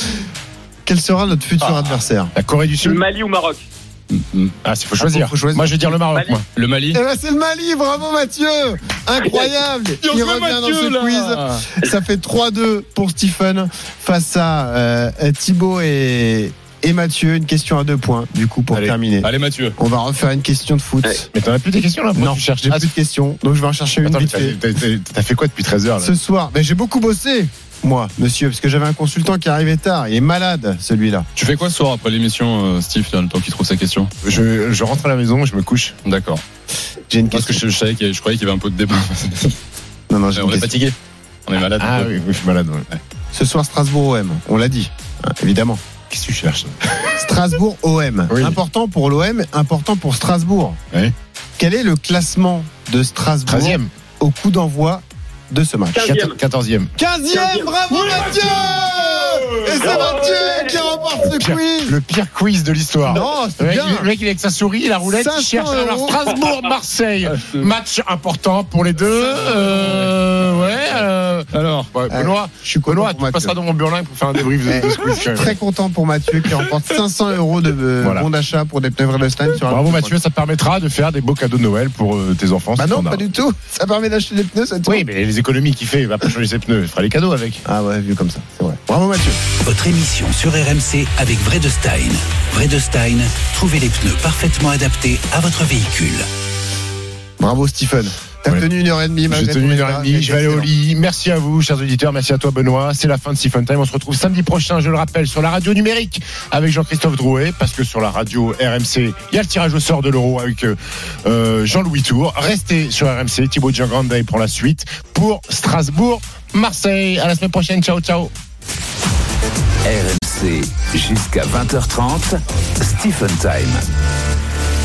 Quel sera notre futur
Ah.
adversaire
La Corée du Sud.
Mali ou Maroc
Ah, il faut choisir.
faut choisir.
Moi, je vais dire le Maroc,
Mali.
moi.
Le Mali.
Eh ben, c'est le Mali, bravo Mathieu Incroyable Il revient dans ce quiz. Ça fait 3-2 pour Stephen face à euh, Thibaut et, et Mathieu. Une question à deux points, du coup, pour
Allez.
terminer.
Allez, Mathieu.
On va refaire une question de foot.
Mais t'en as plus des questions là
Non,
tu cherches
j'ai
Ah,
plus de questions, donc je vais en chercher une
Attends, mais
vite fait.
t'as- t'as- t'as- fait quoi depuis 13 heures là
Ce soir, ben, j'ai beaucoup bossé, moi, monsieur, parce que j'avais un consultant qui arrivait tard. Il est malade, celui-là.
Tu fais quoi ce soir après l'émission, euh, Steve, dans le temps qu'il trouve sa question
je, je rentre à la maison, je me couche.
D'accord.
J'ai une
Parce que
question.
je, je savais qu'il y avait- je croyais qu'il y avait un peu de débat.
Non, non, j'ai
on
une
est
question.
fatigué. On est malade.
Ah oui, oui, je suis malade. ouais.
Ce soir, Strasbourg-OM, on l'a dit, hein, évidemment.
Qu'est-ce que tu cherches
Strasbourg-OM.
Oui.
Important pour l'OM, important pour Strasbourg.
Oui.
Quel est le classement de Strasbourg
13e
au coup d'envoi de ce match
15e.
14e.
15e, bravo Mathieu Et c'est Mathieu qui remporte ce quiz
Le pire quiz de l'histoire.
Non, c'est
Le mec,
bien
le mec, il est avec sa souris, la roulette,
500
il cherche alors. Strasbourg-Marseille. Match important pour les deux. Euh, ouais. euh,
Alors,
ouais,
Euh,
Benoît,
Je suis
Benoît, tu
Mathieu.
passeras dans mon burlin pour faire un débrief de, de ce quiz.
Très content pour Mathieu qui remporte 500 euros de euh,
Voilà.
bon d'achat pour des pneus Vredestein sur un
Bravo Mathieu, ça te permettra de faire des beaux cadeaux de Noël pour euh, tes enfants.
Bah non, pas du tout. Ça permet d'acheter des pneus, ça
Oui, mais les économies qu'il fait, il va pas changer ses pneus, il fera les cadeaux avec.
Ah ouais, vu comme ça, c'est vrai. Bravo Mathieu.
Votre émission sur RMC avec Vredestein. Vredestein, trouvez les pneus parfaitement adaptés à votre véhicule.
Bravo Stephen. T'as
Ouais.
tenu une heure et demie.
J'ai tenu une heure et demie, je vais aller au lit. Merci à vous, chers auditeurs. Merci à toi, Benoît. C'est la fin de Stephen Time. On se retrouve samedi prochain, je le rappelle, sur la radio numérique avec Jean-Christophe Drouet, parce que sur la radio RMC, il y a le tirage au sort de l'euro avec euh, euh, Jean-Louis Tour. Restez sur RMC. Thibaut Giangrande pour la suite pour Strasbourg, Marseille. À la semaine prochaine. Ciao, ciao.
RMC jusqu'à 20h30, Stephen Time.